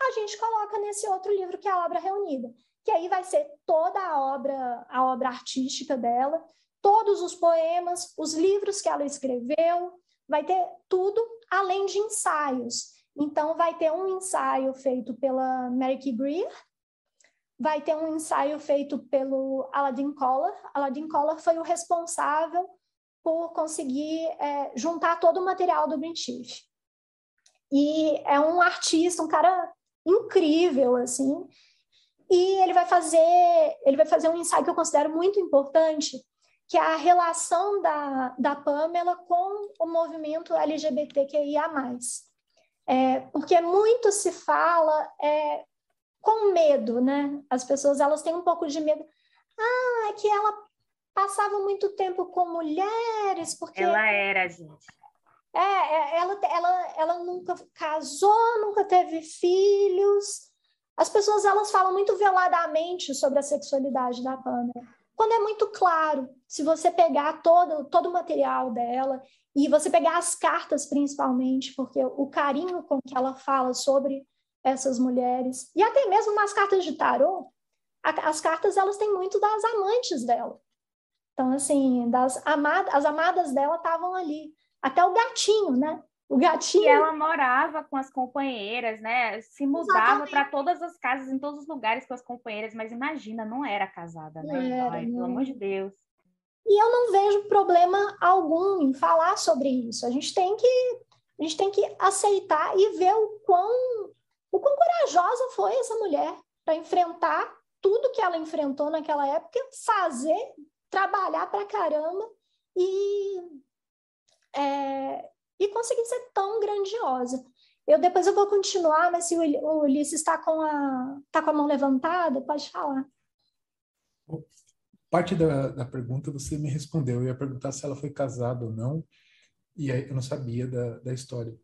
a gente coloca nesse outro livro que é a obra reunida, que aí vai ser toda a obra, a obra artística dela, todos os poemas, os livros que ela escreveu, vai ter tudo além de ensaios. Então, vai ter um ensaio feito pela Mary Greer, vai ter um ensaio feito pelo Aladdin Collar. Aladdin Collar foi o responsável por conseguir é, juntar todo o material do Chief. E é um artista, um cara incrível, assim. E ele vai fazer, ele vai fazer um ensaio que eu considero muito importante, que é a relação da, da Pamela com o movimento LGBTQIA+. É, porque muito se fala é, com medo, né? As pessoas elas têm um pouco de medo. Ah, é que ela passava muito tempo com mulheres, porque... Ela era, gente. É, é ela, ela, ela nunca casou, nunca teve filhos. As pessoas elas falam muito veladamente sobre a sexualidade da Pamela quando é muito claro. Se você pegar todo, todo o material dela e você pegar as cartas principalmente, porque o carinho com que ela fala sobre essas mulheres, e até mesmo nas cartas de tarô, as cartas elas têm muito das amantes dela. Então, assim, das amadas, as amadas dela estavam ali. Até o gatinho, né? O gatinho. E ela morava com as companheiras, né? Se mudava para todas as casas, em todos os lugares com as companheiras, mas imagina, não era casada, né? Era, Ai, pelo amor de Deus. E eu não vejo problema algum em falar sobre isso. A gente tem que a gente tem que aceitar e ver o quão o quão corajosa foi essa mulher para enfrentar tudo que ela enfrentou naquela época, fazer, trabalhar para caramba e é, e conseguir ser tão grandiosa. Eu depois eu vou continuar, mas se o Ulisses está com a tá com a mão levantada, pode falar. Parte da, da pergunta você me respondeu. Eu ia perguntar se ela foi casada ou não, e aí eu não sabia da, da história.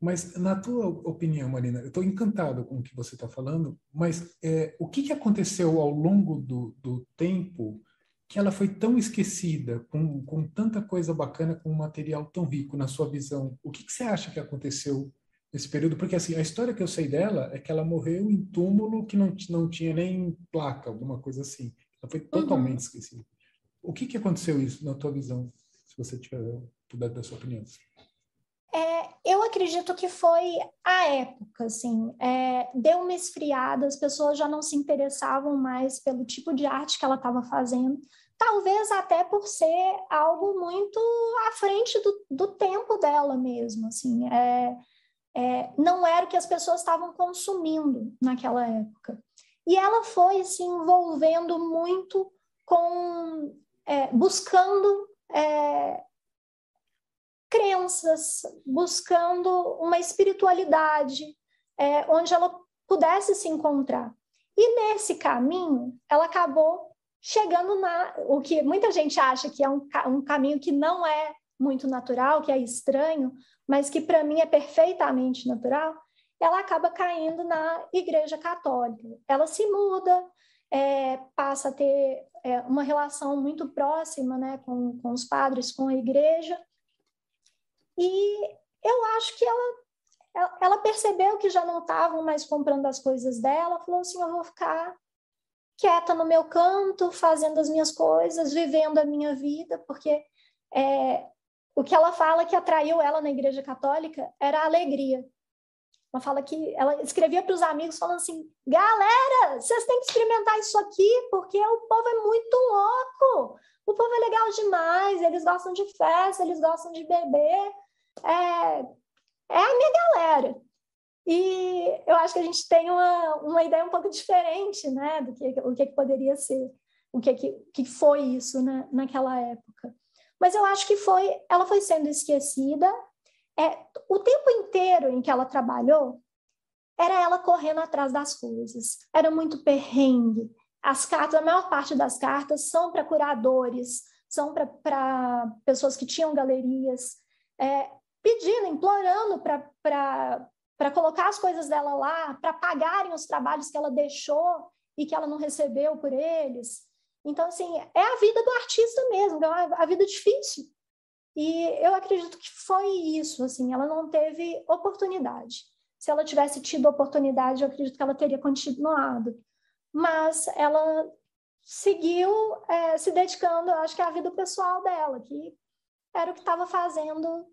Mas, na tua opinião, Marina, eu estou encantado com o que você está falando, mas é, o que, que aconteceu ao longo do, do tempo que ela foi tão esquecida, com, com tanta coisa bacana, com um material tão rico na sua visão. O que, que, você acha que aconteceu nesse período? Porque assim, a história que eu sei dela é que ela morreu em túmulo que não, não tinha nem placa, alguma coisa assim. Ela foi totalmente uhum. esquecida. O que, que aconteceu isso na tua visão, se você tiver puder dar sua opinião? É, eu acredito que foi a época, assim, é, deu uma esfriada, as pessoas já não se interessavam mais pelo tipo de arte que ela estava fazendo, talvez até por ser algo muito à frente do, do tempo dela mesmo, assim, é, é, não era o que as pessoas estavam consumindo naquela época. E ela foi se envolvendo muito com, é, buscando é, crenças, buscando uma espiritualidade é, onde ela pudesse se encontrar. E nesse caminho, ela acabou chegando na o que muita gente acha que é um, um caminho que não é muito natural, que é estranho, mas que para mim é perfeitamente natural. Ela acaba caindo na Igreja Católica. Ela se muda, é, passa a ter é, uma relação muito próxima né, com, com os padres, com a igreja, e eu acho que ela, ela percebeu que já não estavam mais comprando as coisas dela, falou assim: eu vou ficar quieta no meu canto, fazendo as minhas coisas, vivendo a minha vida, porque é, o que ela fala que atraiu ela na Igreja Católica era a alegria. Ela fala que ela escrevia para os amigos falando assim: galera, vocês têm que experimentar isso aqui, porque o povo é muito louco. O povo é legal demais, eles gostam de festa, eles gostam de beber é, é a minha galera. E eu acho que a gente tem uma, uma ideia um pouco diferente né, do que o que, que poderia ser, o que, que, que foi isso né, naquela época. Mas eu acho que foi, ela foi sendo esquecida. É, o tempo inteiro em que ela trabalhou era ela correndo atrás das coisas. Era muito perrengue. As cartas, a maior parte das cartas são para curadores, são para pessoas que tinham galerias. É, pedindo, implorando para colocar as coisas dela lá, para pagarem os trabalhos que ela deixou e que ela não recebeu por eles. Então, assim, é a vida do artista mesmo, é a vida difícil. E eu acredito que foi isso, assim, ela não teve oportunidade. Se ela tivesse tido oportunidade, eu acredito que ela teria continuado. Mas ela seguiu é, se dedicando, acho que à vida pessoal dela, que era o que estava fazendo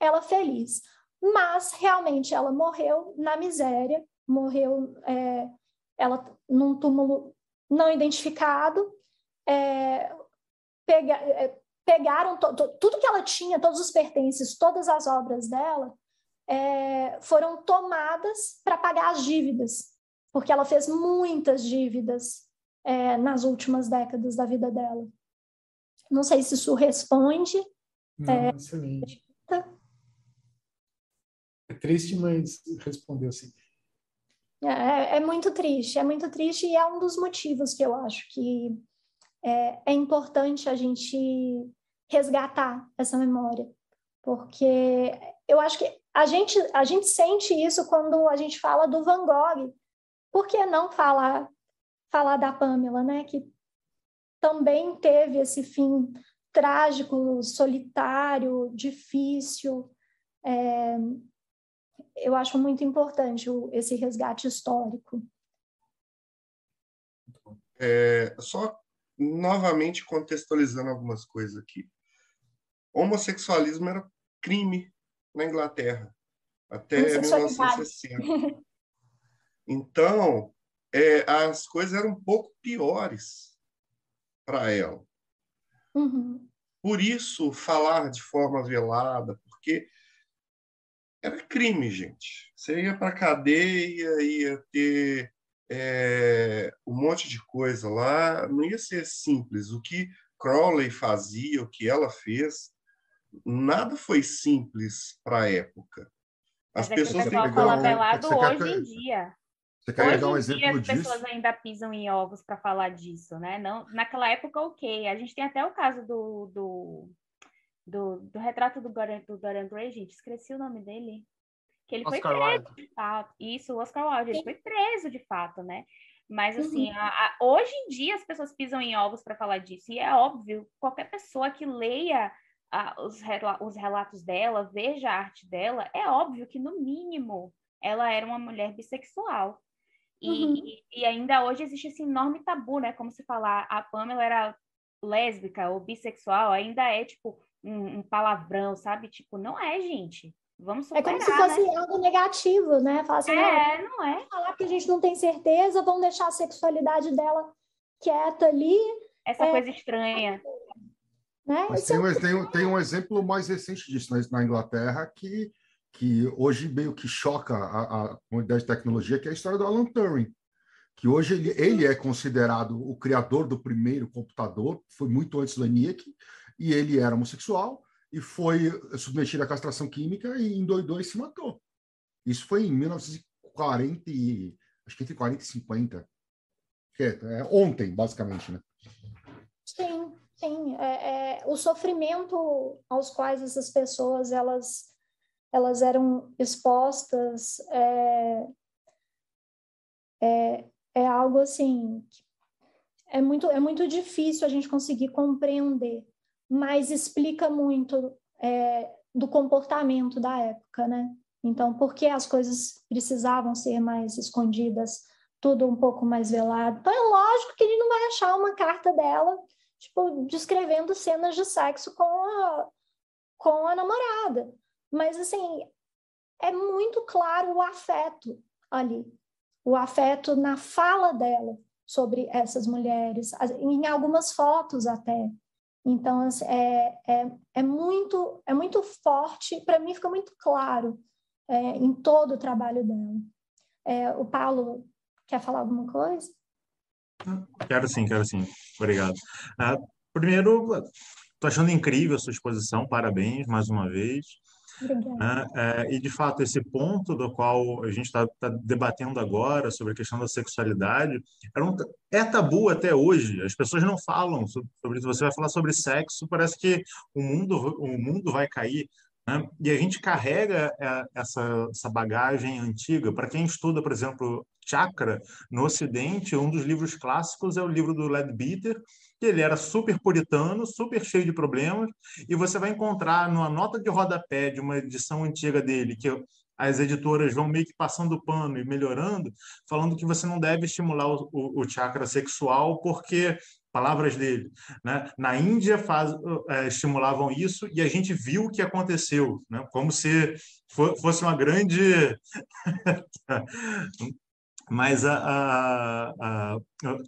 ela feliz. Mas realmente ela morreu na miséria, morreu é, ela num túmulo não identificado. É, pega, é, pegaram to, to, tudo que ela tinha, todos os pertences, todas as obras dela, é, foram tomadas para pagar as dívidas, porque ela fez muitas dívidas é, nas últimas décadas da vida dela. Não sei se isso responde. Não, excelente. É triste, mas respondeu sim. É, é, é, muito triste, é muito triste e é um dos motivos que eu acho que é, é importante a gente resgatar essa memória, porque eu acho que a gente, a gente sente isso quando a gente fala do Van Gogh, por que não falar, falar da Pamela, né? Que também teve esse fim trágico, solitário, difícil, é, eu acho muito importante o, esse resgate histórico. É, só novamente contextualizando algumas coisas aqui. Homossexualismo era crime na Inglaterra até 1960. Então, é, as coisas eram um pouco piores para ela. Uhum. Por isso, falar de forma velada, porque era crime, gente. Você ia para cadeia, ia ter é, um monte de coisa lá, não ia ser simples. O que Crowley fazia, o que ela fez, nada foi simples para a época. As Mas pessoas é que o pessoal fala velado hoje quer... em dia. Você quer Hoje dar um em exemplo dia, as disso? pessoas ainda pisam em ovos para falar disso, né? Não, naquela época, ok. A gente tem até o caso do, do, do, do retrato do Dorian, do Dorian Gray, gente. Esqueci o nome dele. Que ele Oscar foi preso, Wilde. de fato. Isso, o Oscar Wilde. Ele foi preso, de fato, né? Mas, assim, a- a- hoje em dia as pessoas pisam em ovos para falar disso. E é óbvio, qualquer pessoa que leia ah, os, rela- os relatos dela, veja a arte dela, é óbvio que, no mínimo, ela era uma mulher bissexual. E, Uhum. e, e ainda hoje existe esse enorme tabu, né? Como se falar, a Pamela era lésbica ou bissexual, ainda é, tipo, um, um palavrão, sabe? Tipo, não é, gente. Vamos superar, É como se fosse né? algo negativo, né? Falar assim, É, não é? falar que a gente não tem certeza, vamos deixar a sexualidade dela quieta ali, Essa É. coisa estranha. né? Mas tem é um, tem, tem um exemplo mais recente disso na, na Inglaterra que, que hoje meio que choca a, a comunidade de tecnologia, que é a história do Alan Turing, que hoje ele, ele é considerado o criador do primeiro computador, foi muito antes do ENIAC, e ele era homossexual e foi submetido à castração química e endoidou e se matou. Isso foi em 1940, e- acho que entre 40 e 50. Que é, ontem, basicamente, né? Sim, sim. É, é, o sofrimento aos quais essas pessoas elas, elas eram expostas é, é, é algo assim é muito, é muito difícil a gente conseguir compreender, mas explica muito é, do comportamento da época, né? Então, por que as coisas precisavam ser mais escondidas, tudo um pouco mais velado? Então, é lógico que ele não vai achar uma carta dela tipo, descrevendo cenas de sexo com a, com a namorada. Mas, assim, é muito claro o afeto ali, o afeto na fala dela sobre essas mulheres, em algumas fotos até. Então, assim, é, é, é, muito, é muito forte, para mim fica muito claro é, em todo o trabalho dela. É, o Paulo quer falar alguma coisa? Quero sim, quero sim. Obrigado. Ah, primeiro, estou achando incrível a sua exposição, parabéns mais uma vez. Né? É, e, de fato, esse ponto do qual a gente está debatendo agora, sobre a questão da sexualidade, um- é tabu até hoje. As pessoas não falam so- sobre isso. Você vai falar sobre sexo, parece que o mundo, o mundo vai cair. né? E a gente carrega é, essa, essa bagagem antiga. Para quem estuda, por exemplo, chakra, no Ocidente, um dos livros clássicos é o livro do Leadbeater, que ele era super puritano, super cheio de problemas, e você vai encontrar numa nota de rodapé de uma edição antiga dele, que as editoras vão meio que passando pano e melhorando, falando que você não deve estimular o, o, o chakra sexual porque palavras dele, né? Na Índia faz, eh, estimulavam isso e a gente viu o que aconteceu, né? Como se fo- fosse uma grande Mas a, a, a,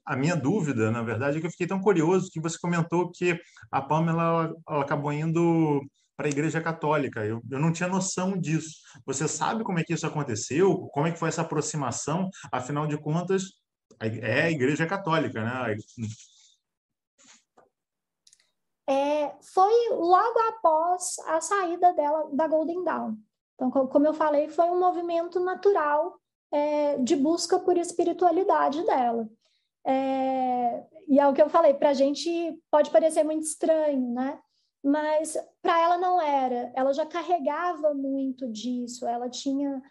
a minha dúvida, na verdade, é que eu fiquei tão curioso que você comentou que a Pamela ela, ela acabou indo para a Igreja Católica. Eu, eu não tinha noção disso. Você sabe como é que isso aconteceu? Como é que foi essa aproximação? Afinal de contas, é a Igreja Católica, né? É, foi logo após a saída dela da Golden Dawn. Então, co- como eu falei, foi um movimento natural é, de busca por espiritualidade dela. É, e é o que eu falei, para a gente pode parecer muito estranho, né? Mas para ela não era. Ela já carregava muito disso. Ela tinha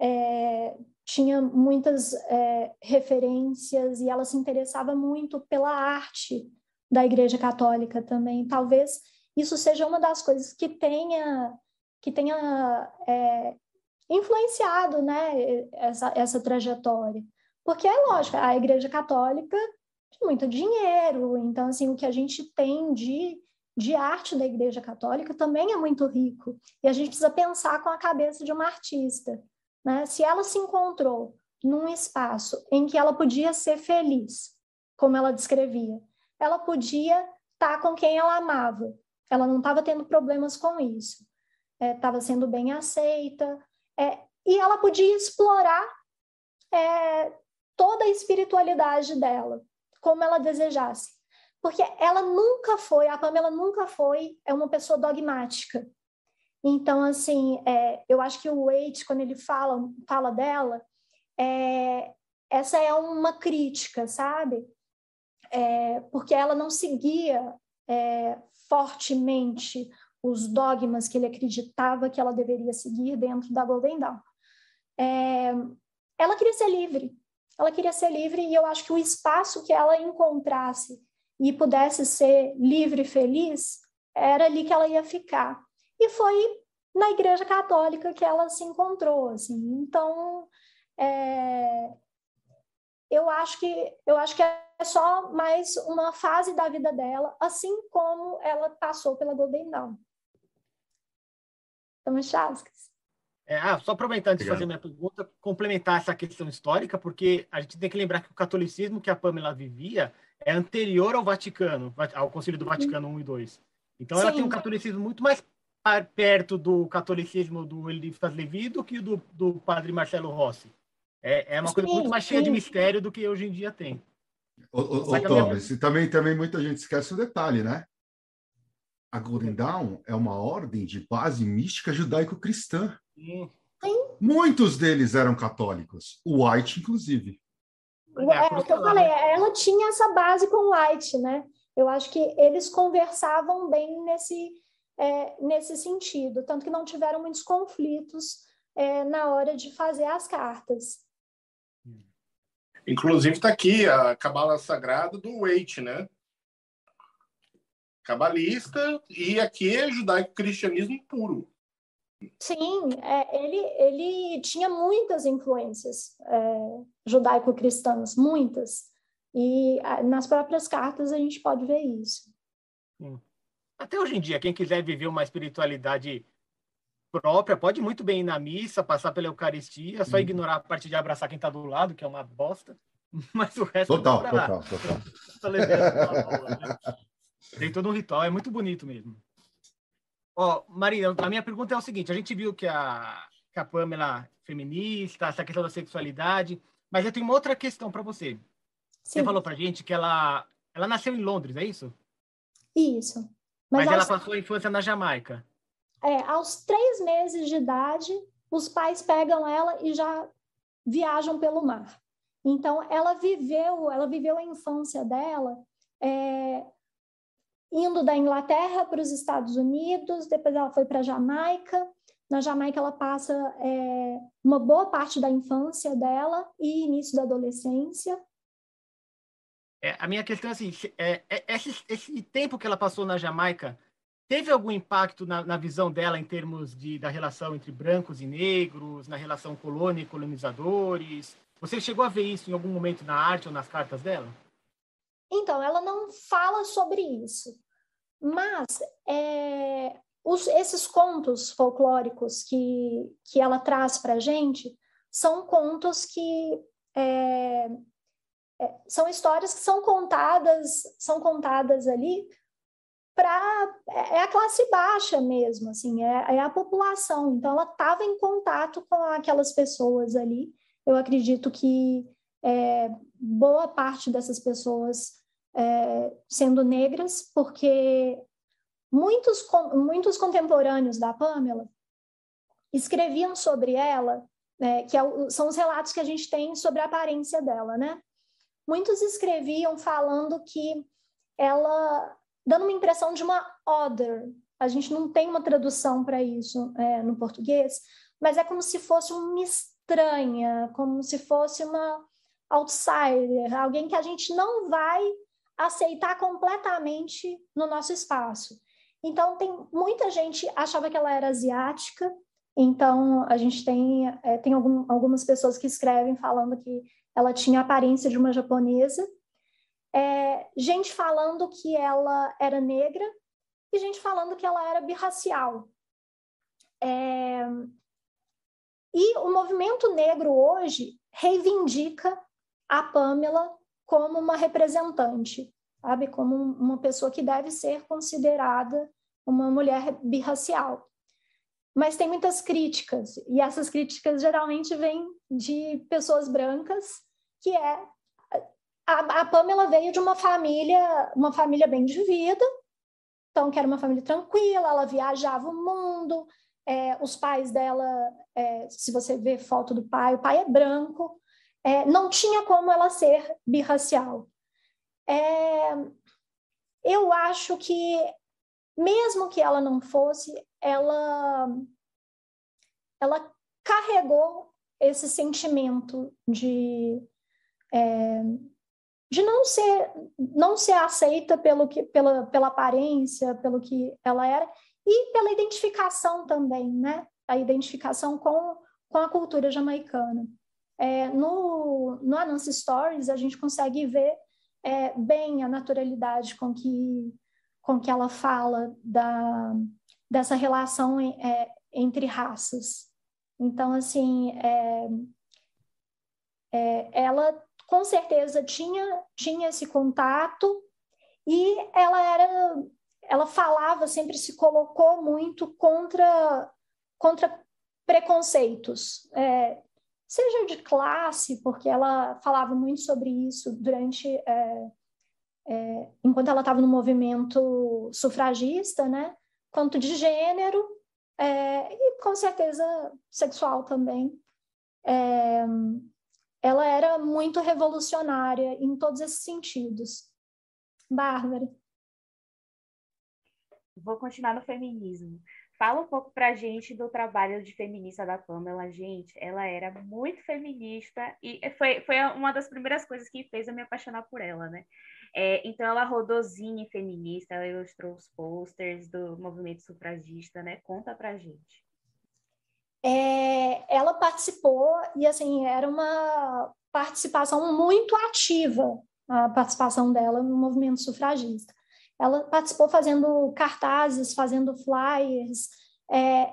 é, tinha muitas é, referências e ela se interessava muito pela arte da Igreja Católica também. Talvez isso seja uma das coisas que tenha que tenha é, influenciado, né, essa, essa trajetória. Porque é lógico, a Igreja Católica tem muito dinheiro, então assim o que a gente tem de de arte da Igreja Católica também é muito rico. E a gente precisa pensar com a cabeça de uma artista. Né? Se ela se encontrou num espaço em que ela podia ser feliz, como ela descrevia, ela podia estar com quem ela amava, ela não estava tendo problemas com isso, estava sendo bem aceita, é, e ela podia explorar é, toda a espiritualidade dela, como ela desejasse. Porque ela nunca foi, a Pamela nunca foi é uma pessoa dogmática. Então, assim, é, eu acho que o Waite, quando ele fala, fala dela, é, essa é uma crítica, sabe? É, porque ela não seguia é, fortemente os dogmas que ele acreditava que ela deveria seguir dentro da Golden Dawn. É, ela queria ser livre, ela queria ser livre e eu acho que o espaço que ela encontrasse e pudesse ser livre e feliz era ali que ela ia ficar. E foi na Igreja Católica que ela se encontrou, assim. Então, é, eu acho que eu acho que é só mais uma fase da vida dela, assim como ela passou pela Golden Dawn. Chascas. É, ah, só aproveitar antes de fazer minha pergunta, complementar essa questão histórica, porque a gente tem que lembrar que o catolicismo que a Pamela vivia é anterior ao Vaticano, ao Concílio do Vaticano 1 e 2. Então Sim. ela tem um catolicismo muito mais perto do catolicismo do Elifas Levi do que do, do padre Marcelo Rossi. É, é uma sim, coisa muito mais cheia de mistério do que hoje em dia tem. Ô, ô, ô Thomas, e também, também muita gente esquece o detalhe, né? A Golden Dawn é uma ordem de base mística judaico-cristã. Sim. Muitos deles eram católicos, o White, inclusive. É, é o que eu falei, ela tinha essa base com o White, né? Eu acho que eles conversavam bem nesse, é, nesse sentido, tanto que não tiveram muitos conflitos é, na hora de fazer as cartas. Inclusive está aqui a cabala sagrada do Waite, né? Cabalista e aqui é judaico-cristianismo puro. Sim, é, ele, ele tinha muitas influências é, judaico-cristãs, muitas. E nas próprias cartas a gente pode ver isso. Sim. Até hoje em dia, quem quiser viver uma espiritualidade própria, pode muito bem ir na missa, passar pela Eucaristia, só hum. ignorar a parte de abraçar quem está do lado, que é uma bosta. Mas o resto total, é total, total. Tem todo um ritual, é muito bonito mesmo. Ó, Maria, a minha pergunta é o seguinte: a gente viu que a, que a Pamela é feminista, essa questão da sexualidade, mas eu tenho uma outra questão para você. Sim. Você falou para gente que ela, ela nasceu em Londres, é isso? Isso. Mas, mas ela passou a infância na Jamaica. É, aos três meses de idade, os pais pegam ela e já viajam pelo mar. Então, ela viveu, ela viveu a infância dela é, indo da Inglaterra para os Estados Unidos, depois ela foi para a Jamaica. Na Jamaica, ela passa é, uma boa parte da infância dela e início da adolescência. É, a minha questão é assim: é, é, esse, esse, tempo que ela passou na Jamaica teve algum impacto na, na visão dela em termos de, da relação entre brancos e negros, na relação colônia e colonizadores? Você chegou a ver isso em algum momento na arte ou nas cartas dela? Então, ela não fala sobre isso, mas é, os, esses contos folclóricos que, que ela traz para a gente são contos que é, é, são histórias que são contadas são contadas ali para é, é a classe baixa mesmo assim é, é a população. Então ela estava em contato com aquelas pessoas ali. Eu acredito que é, boa parte dessas pessoas é, sendo negras, porque muitos, muitos contemporâneos da Pamela escreviam sobre ela, né, que é, são os relatos que a gente tem sobre a aparência dela, né? Muitos escreviam falando que ela, dando uma impressão de uma other, a gente não tem uma tradução para isso é, no português, mas é como se fosse um mistério estranha, como se fosse uma outsider, alguém que a gente não vai aceitar completamente no nosso espaço. Então, tem muita gente achava que ela era asiática, então a gente tem, é, tem algum, algumas pessoas que escrevem falando que ela tinha a aparência de uma japonesa, é, gente falando que ela era negra e gente falando que ela era birracial. É, e o movimento negro hoje reivindica a Pamela como uma representante, sabe? Como uma pessoa que deve ser considerada uma mulher birracial. Mas tem muitas críticas, e essas críticas geralmente vêm de pessoas brancas, que é a, a Pamela veio de uma família, uma família bem de vida, então que era uma família tranquila, ela viajava o mundo, é, os pais dela, é, se você vê foto do pai, o pai é branco, é, não tinha como ela ser birracial. É, eu acho que, mesmo que ela não fosse, ela, ela carregou esse sentimento de, é, de não ser não ser aceita pelo que pela, pela aparência pelo que ela era e pela identificação também, né? A identificação com, com a cultura jamaicana. É, no, no Anansi Stories, a gente consegue ver é, bem a naturalidade com que, com que ela fala da, dessa relação é, entre raças. Então, assim, é, é, ela com certeza tinha, tinha esse contato e ela era, ela falava, sempre se colocou muito contra, contra preconceitos, é, seja de classe, porque ela falava muito sobre isso durante, é, é, enquanto ela estava no movimento sufragista, né, quanto de gênero é, e com certeza sexual também. É, ela era muito revolucionária em todos esses sentidos. Bárbara. Vou continuar no feminismo. Fala um pouco para a gente do trabalho de feminista da Pamela. Gente, ela era muito feminista e foi, foi uma das primeiras coisas que fez eu me apaixonar por ela, né? É, então, ela rodou zine feminista, ela ilustrou os posters do movimento sufragista, né? Conta para gente. É, ela participou e, assim, era uma participação muito ativa, a participação dela no movimento sufragista. Ela participou fazendo cartazes, fazendo flyers. É,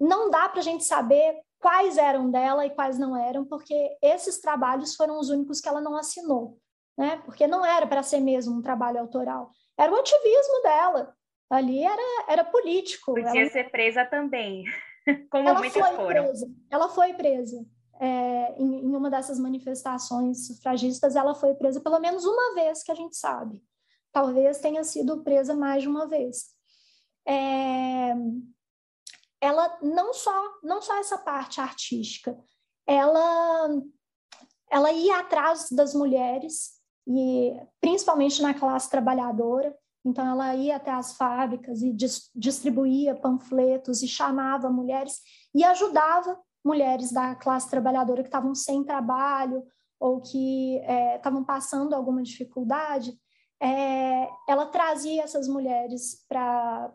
não dá para a gente saber quais eram dela e quais não eram, porque esses trabalhos foram os únicos que ela não assinou, né? Porque não era para ser mesmo um trabalho autoral. Era o ativismo dela. Ali era, era político. Podia ela... ser presa também, como ela muitas foi foram. Presa. Ela foi presa. É, em, em uma dessas manifestações sufragistas, ela foi presa pelo menos uma vez, que a gente sabe talvez tenha sido presa mais de uma vez. É, ela não só não só essa parte artística, ela ela ia atrás das mulheres e principalmente na classe trabalhadora. Então ela ia até as fábricas e dis, distribuía panfletos e chamava mulheres e ajudava mulheres da classe trabalhadora que estavam sem trabalho ou que é, estavam passando alguma dificuldade é, ela trazia essas mulheres para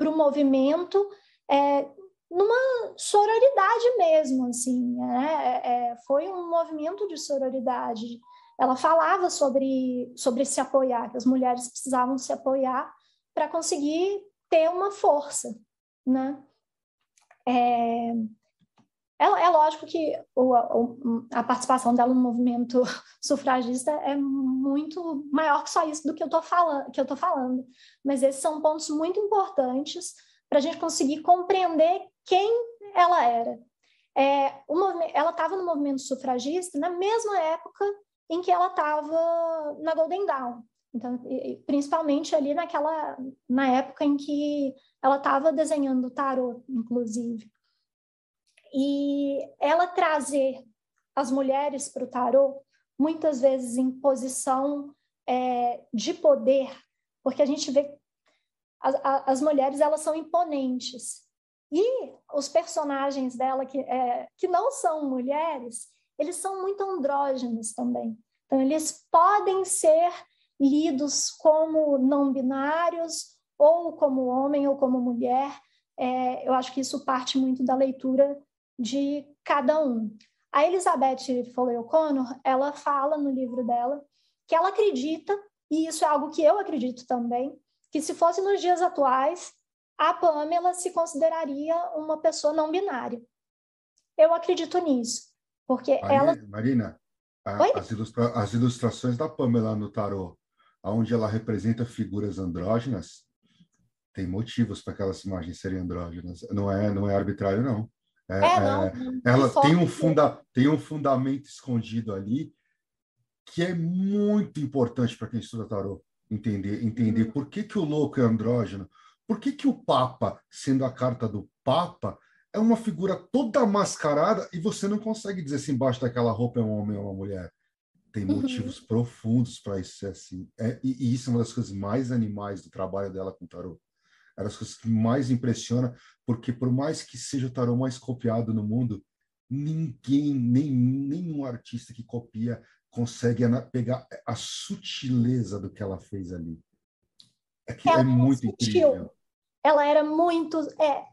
o movimento é, numa sororidade mesmo, assim, né? É, foi um movimento de sororidade. Ela falava sobre, sobre se apoiar, que as mulheres precisavam se apoiar para conseguir ter uma força, né? É, é, é lógico que o, a participação dela no movimento sufragista é muito maior que só isso do que eu estou falando, falando. Mas esses são pontos muito importantes para a gente conseguir compreender quem ela era. É, ela estava no movimento sufragista na mesma época em que ela estava na Golden Dawn. Então, principalmente ali naquela na época em que ela estava desenhando o tarot, inclusive. E ela trazer as mulheres para o tarô, muitas vezes em posição é, de poder, porque a gente vê as, as, mulheres elas são imponentes e os personagens dela que, é, que não são mulheres, eles são muito andrógenos também. Então eles podem ser lidos como não binários ou como homem ou como mulher. É, eu acho que isso parte muito da leitura de cada um. A Elizabeth Foley O'Connor, ela fala no livro dela que ela acredita, e isso é algo que eu acredito também, que se fosse nos dias atuais, a Pamela se consideraria uma pessoa não binária. Eu acredito nisso, porque Marina, ela... Marina, a, as, ilustra, as ilustrações da Pamela no tarô, onde ela representa figuras andrógenas, tem motivos para aquelas imagens serem andrógenas. Não é, não é arbitrário, não. É, é, não, é, ela tem um, funda, tem um fundamento escondido ali que é muito importante para quem estuda tarô entender, entender uhum. por que, que o louco é andrógeno, por que, que o Papa, sendo a carta do Papa, é uma figura toda mascarada e você não consegue dizer se embaixo daquela roupa é um homem ou uma mulher. Tem uhum. motivos profundos para isso ser assim. É, e, e, isso é uma das coisas mais animais do trabalho dela com tarô é das coisas que mais impressiona, porque por mais que seja o tarô mais copiado no mundo, ninguém, nem nenhum artista que copia consegue pegar a sutileza do que ela fez ali. É que ela é muito incrível. Ela era muito, é,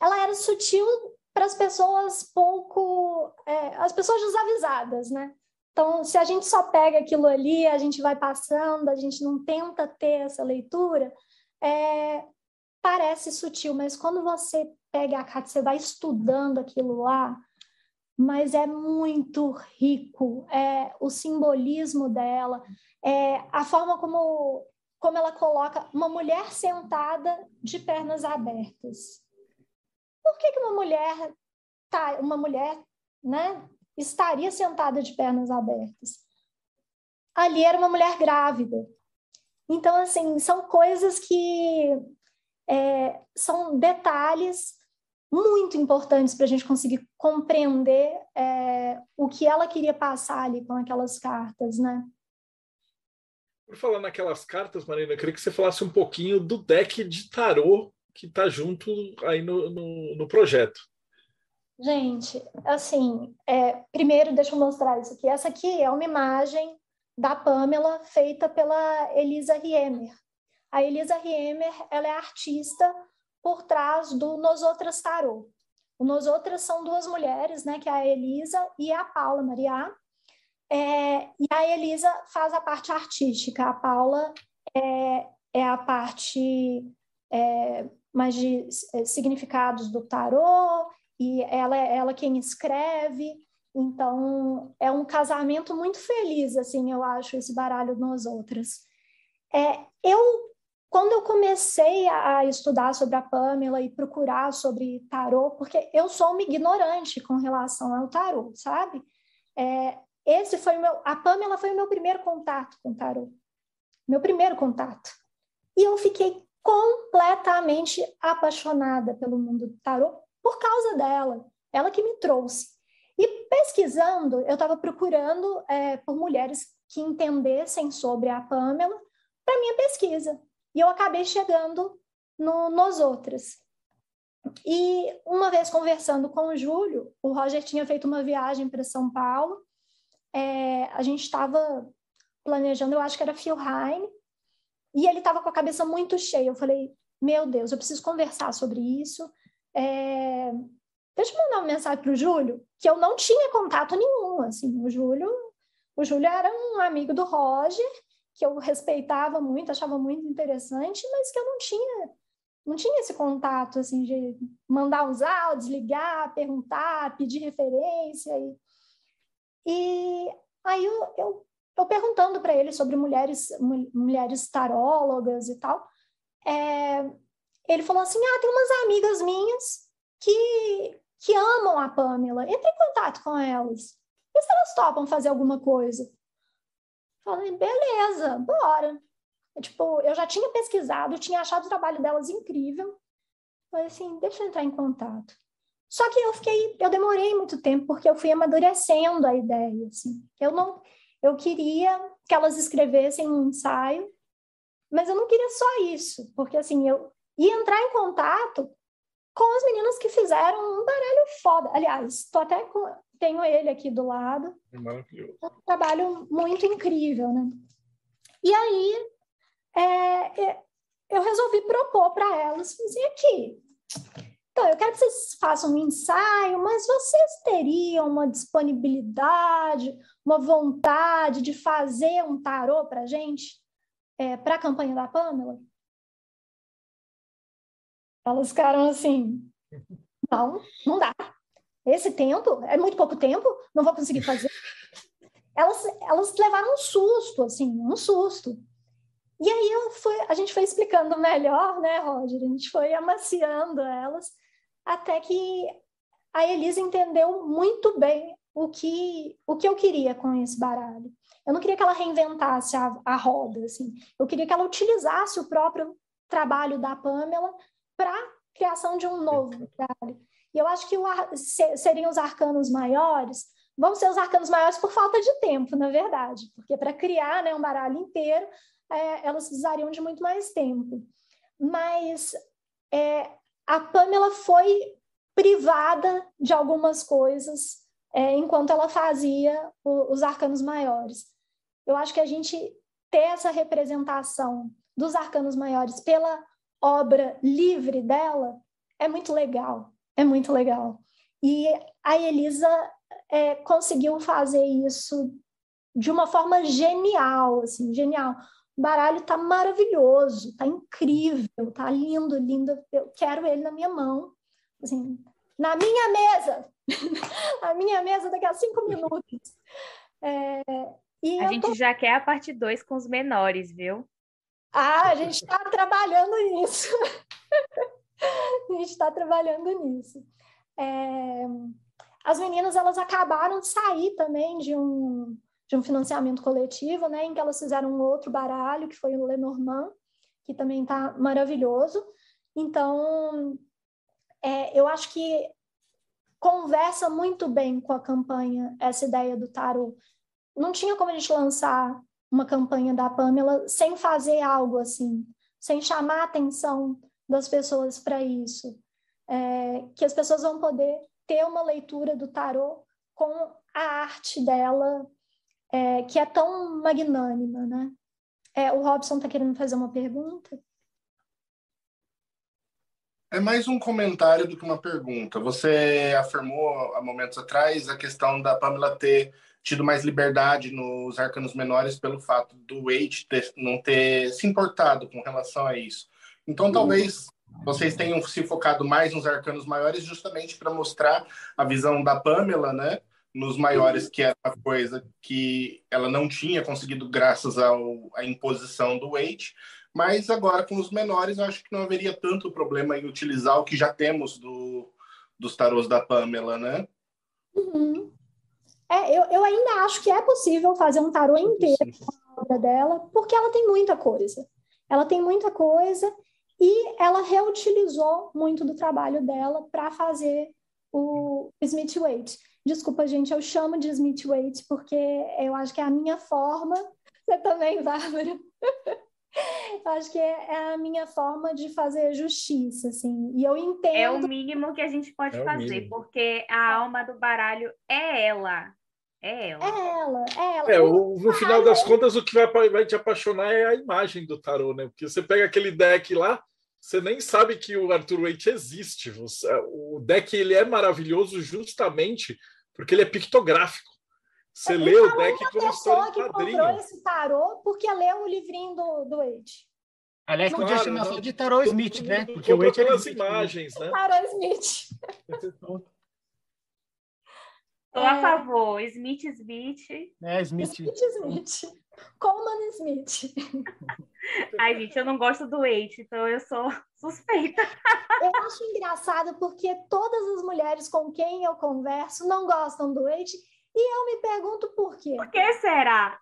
ela era sutil para as pessoas pouco, é, as pessoas desavisadas, né? Então, se a gente só pega aquilo ali, a gente vai passando, a gente não tenta ter essa leitura, é, parece sutil, mas quando você pega a carta, você vai estudando aquilo lá, mas é muito rico, é o simbolismo dela, é a forma como como ela coloca uma mulher sentada de pernas abertas. Por que, que uma mulher tá, uma mulher, né, estaria sentada de pernas abertas? Ali era uma mulher grávida. Então, assim, são coisas que é, são detalhes muito importantes para a gente conseguir compreender é, o que ela queria passar ali com aquelas cartas, né? Por falar naquelas cartas, Marina, eu queria que você falasse um pouquinho do deck de tarô que está junto aí no, no, no, projeto. Gente, assim, é, primeiro deixa eu mostrar isso aqui. Essa aqui é uma imagem da Pamela feita pela Elisa Riemer. A Elisa Riemer, ela é artista por trás do Nos Outras Tarô. O Nos Outras são duas mulheres, né, que é a Elisa e a Paula Maria. É, e a Elisa faz a parte artística, a Paula é, é a parte é, mais de é, significados do tarô, e ela é ela quem escreve. Então, é um casamento muito feliz, assim, eu acho, esse baralho Nós Outras. É, eu, quando eu comecei a, estudar sobre a Pamela e procurar sobre tarô, porque eu sou uma ignorante com relação ao tarô, sabe? É, esse foi o meu, a Pamela foi o meu primeiro contato com tarô. Meu primeiro contato. E eu fiquei completamente apaixonada pelo mundo do tarô por causa dela. Ela que me trouxe. E pesquisando, eu estava procurando é, por mulheres que entendessem sobre a Pamela para minha pesquisa. E eu acabei chegando no, nos outras. E uma vez conversando com o Júlio, o Roger tinha feito uma viagem para São Paulo é, a gente estava planejando, eu acho que era Philheim, e ele estava com a cabeça muito cheia. Eu falei, meu Deus, eu preciso conversar sobre isso. É, deixa eu mandar uma mensagem para o Júlio, que eu não tinha contato nenhum. Assim, o Júlio, o Júlio era um amigo do Roger, que eu respeitava muito, achava muito interessante, mas que eu não tinha não tinha esse contato assim de mandar os áudios, ligar, perguntar, pedir referência e e aí eu, eu, eu perguntando para ele sobre mulheres, mulheres tarólogas e tal, é, ele falou assim: ah, tem umas amigas minhas que, que amam a Pamela, entre em contato com elas. E se elas topam fazer alguma coisa? Falei, beleza, bora. tipo, eu já tinha pesquisado, tinha achado o trabalho delas incrível. Falei assim, deixa eu entrar em contato. Só que eu fiquei, eu demorei muito tempo porque eu fui amadurecendo a ideia, assim. Eu não, eu queria que elas escrevessem um ensaio, mas eu não queria só isso, porque assim, eu ia entrar em contato com as meninas que fizeram um baralho foda. Aliás, tô até com, tenho ele aqui do lado. É maravilhoso. Um trabalho muito incrível, né? E aí, é, é eu resolvi propor para elas, assim, aqui, então, eu quero que vocês façam um ensaio, mas vocês teriam uma disponibilidade, uma vontade de fazer um tarô para a gente, é, para a campanha da Pamela? Elas ficaram assim: não, não dá. Esse tempo, é muito pouco tempo, não vou conseguir fazer. Elas, elas levaram um susto, assim, um susto. E aí eu fui, a gente foi explicando melhor, né, Roger? A gente foi amaciando elas até que a Elisa entendeu muito bem o que, o que eu queria com esse baralho. Eu não queria que ela reinventasse a, a roda, assim. Eu queria que ela utilizasse o próprio trabalho da Pamela para criação de um novo baralho. Eu acho que o, seriam os arcanos maiores, vão ser os arcanos maiores por falta de tempo, na verdade, porque para criar né, um baralho inteiro, é, elas precisariam de muito mais tempo. Mas é, a Pamela foi privada de algumas coisas é, enquanto ela fazia o, os arcanos maiores. Eu acho que a gente ter essa representação dos arcanos maiores pela obra livre dela é muito legal, é muito legal. E a Elisa é, conseguiu fazer isso de uma forma genial, assim, genial. O baralho tá maravilhoso, tá incrível, tá lindo, lindo. Eu quero ele na minha mão assim, na minha mesa, a minha mesa daqui a cinco minutos. É, a gente tô... já quer a parte 2 com os menores, viu? Ah, a gente está trabalhando nisso. a gente está trabalhando nisso. É... As meninas elas acabaram de sair também de um, de um financiamento coletivo, né, em que elas fizeram um outro baralho, que foi o Lenormand, que também está maravilhoso. Então, é, eu acho que conversa muito bem com a campanha essa ideia do tarot. Não tinha como a gente lançar uma campanha da Pamela sem fazer algo assim, sem chamar atenção das pessoas para isso. É, que as pessoas vão poder ter uma leitura do tarot com a arte dela, é, que é tão magnânima, né? É, o Robson está querendo fazer uma pergunta? É mais um comentário do que uma pergunta. Você afirmou há momentos atrás a questão da Pamela ter tido mais liberdade nos arcanos menores pelo fato do Wade ter, não ter se importado com relação a isso. Então, talvez vocês tenham se focado mais nos arcanos maiores justamente para mostrar a visão da Pamela, né? Nos maiores, que era uma coisa que ela não tinha conseguido graças ao, à imposição do Wade. Mas agora, com os menores, eu acho que não haveria tanto problema em utilizar o que já temos do, dos tarôs da Pamela, né? Uhum. É, eu, eu ainda acho que é possível fazer um tarô inteiro com a obra dela, porque ela tem muita coisa. Ela tem muita coisa e ela reutilizou muito do trabalho dela para fazer o Smith Waite. Desculpa, gente, eu chamo de Smith Waite porque eu acho que é a minha forma. Você também, Bárbara? eu acho que é, a minha forma de fazer justiça, assim. E eu entendo. É o mínimo que a gente pode é fazer, porque a alma do baralho é ela. É ela. É ela, é ela. É, o, no final das contas, o que vai, vai te apaixonar é a imagem do tarô, né? Porque você pega aquele deck lá, você nem sabe que o Arthur Waite existe. Você, o deck ele é maravilhoso justamente porque ele é pictográfico. Você é, lê o deck como história em quadrinho. que comprou esse tarô porque leu o livrinho do, do Waite. Aliás, podia claro, chamar só de Tarot Smith, né? Porque o Waite é pelas imagens, né? Tarot Smith. Estou a favor. Smith, Smith. É, Smith. Smith, Smith. Coleman Smith. Ai, gente, eu não gosto do Waite, então eu sou suspeita. Eu acho engraçado porque todas as mulheres com quem eu converso não gostam do Waite e eu me pergunto por quê. Por que será?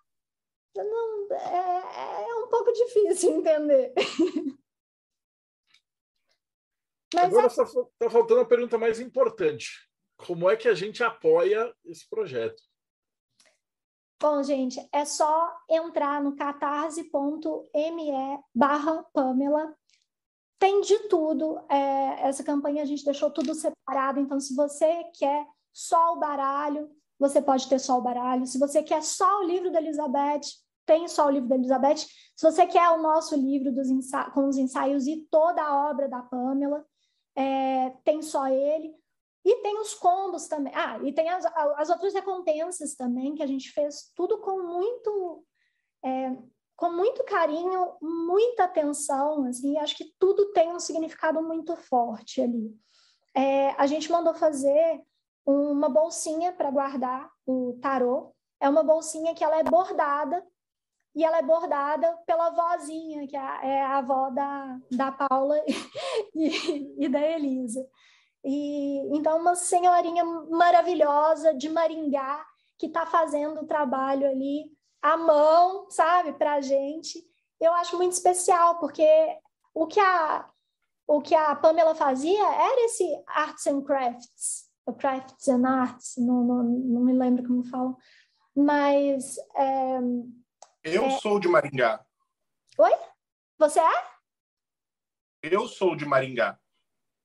Não, é, é um pouco difícil entender. Mas Agora está é... faltando a pergunta mais importante como é que a gente apoia esse projeto? Bom, gente, é só entrar no catarse.me barra Pamela. Tem de tudo. É, essa campanha a gente deixou tudo separado. Então, se você quer só o baralho, você pode ter só o baralho. Se você quer só o livro da Elizabeth, tem só o livro da Elizabeth. Se você quer o nosso livro com os ensaios e toda a obra da Pamela, é, tem só ele. E tem os combos também. Ah, e tem as, as outras recompensas também, que a gente fez tudo com muito. É, com muito carinho, muita atenção, assim, acho que tudo tem um significado muito forte ali. É, a gente mandou fazer uma bolsinha para guardar o tarô. É uma bolsinha que ela é bordada e ela é bordada pela vozinha, que é a, é avó da, da Paula e, e da Elisa. E então uma senhorinha maravilhosa de Maringá que está fazendo o trabalho ali à mão, sabe, para a gente. Eu acho muito especial porque o que a o que a Pamela fazia era esse arts and crafts, crafts and arts, não, não, não me lembro como falam, mas é, eu é... sou de Maringá. Oi? Você é? Eu sou de Maringá.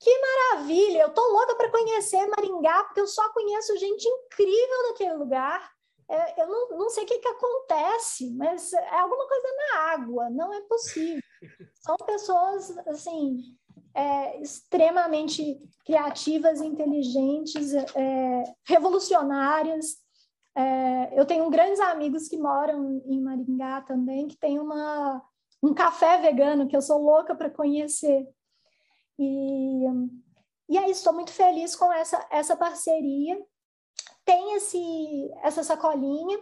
Que maravilha! Eu tô louca para conhecer Maringá, porque eu só conheço gente incrível daquele lugar. É, eu não, não sei o que, que acontece, mas é alguma coisa na água, não é possível. São pessoas, assim, é, extremamente criativas, inteligentes, é, revolucionárias. É, eu tenho grandes amigos que moram em Maringá também, que tem uma, um café vegano que eu sou louca para conhecer. E, e aí estou muito feliz com essa, essa parceria. Tem esse, essa sacolinha,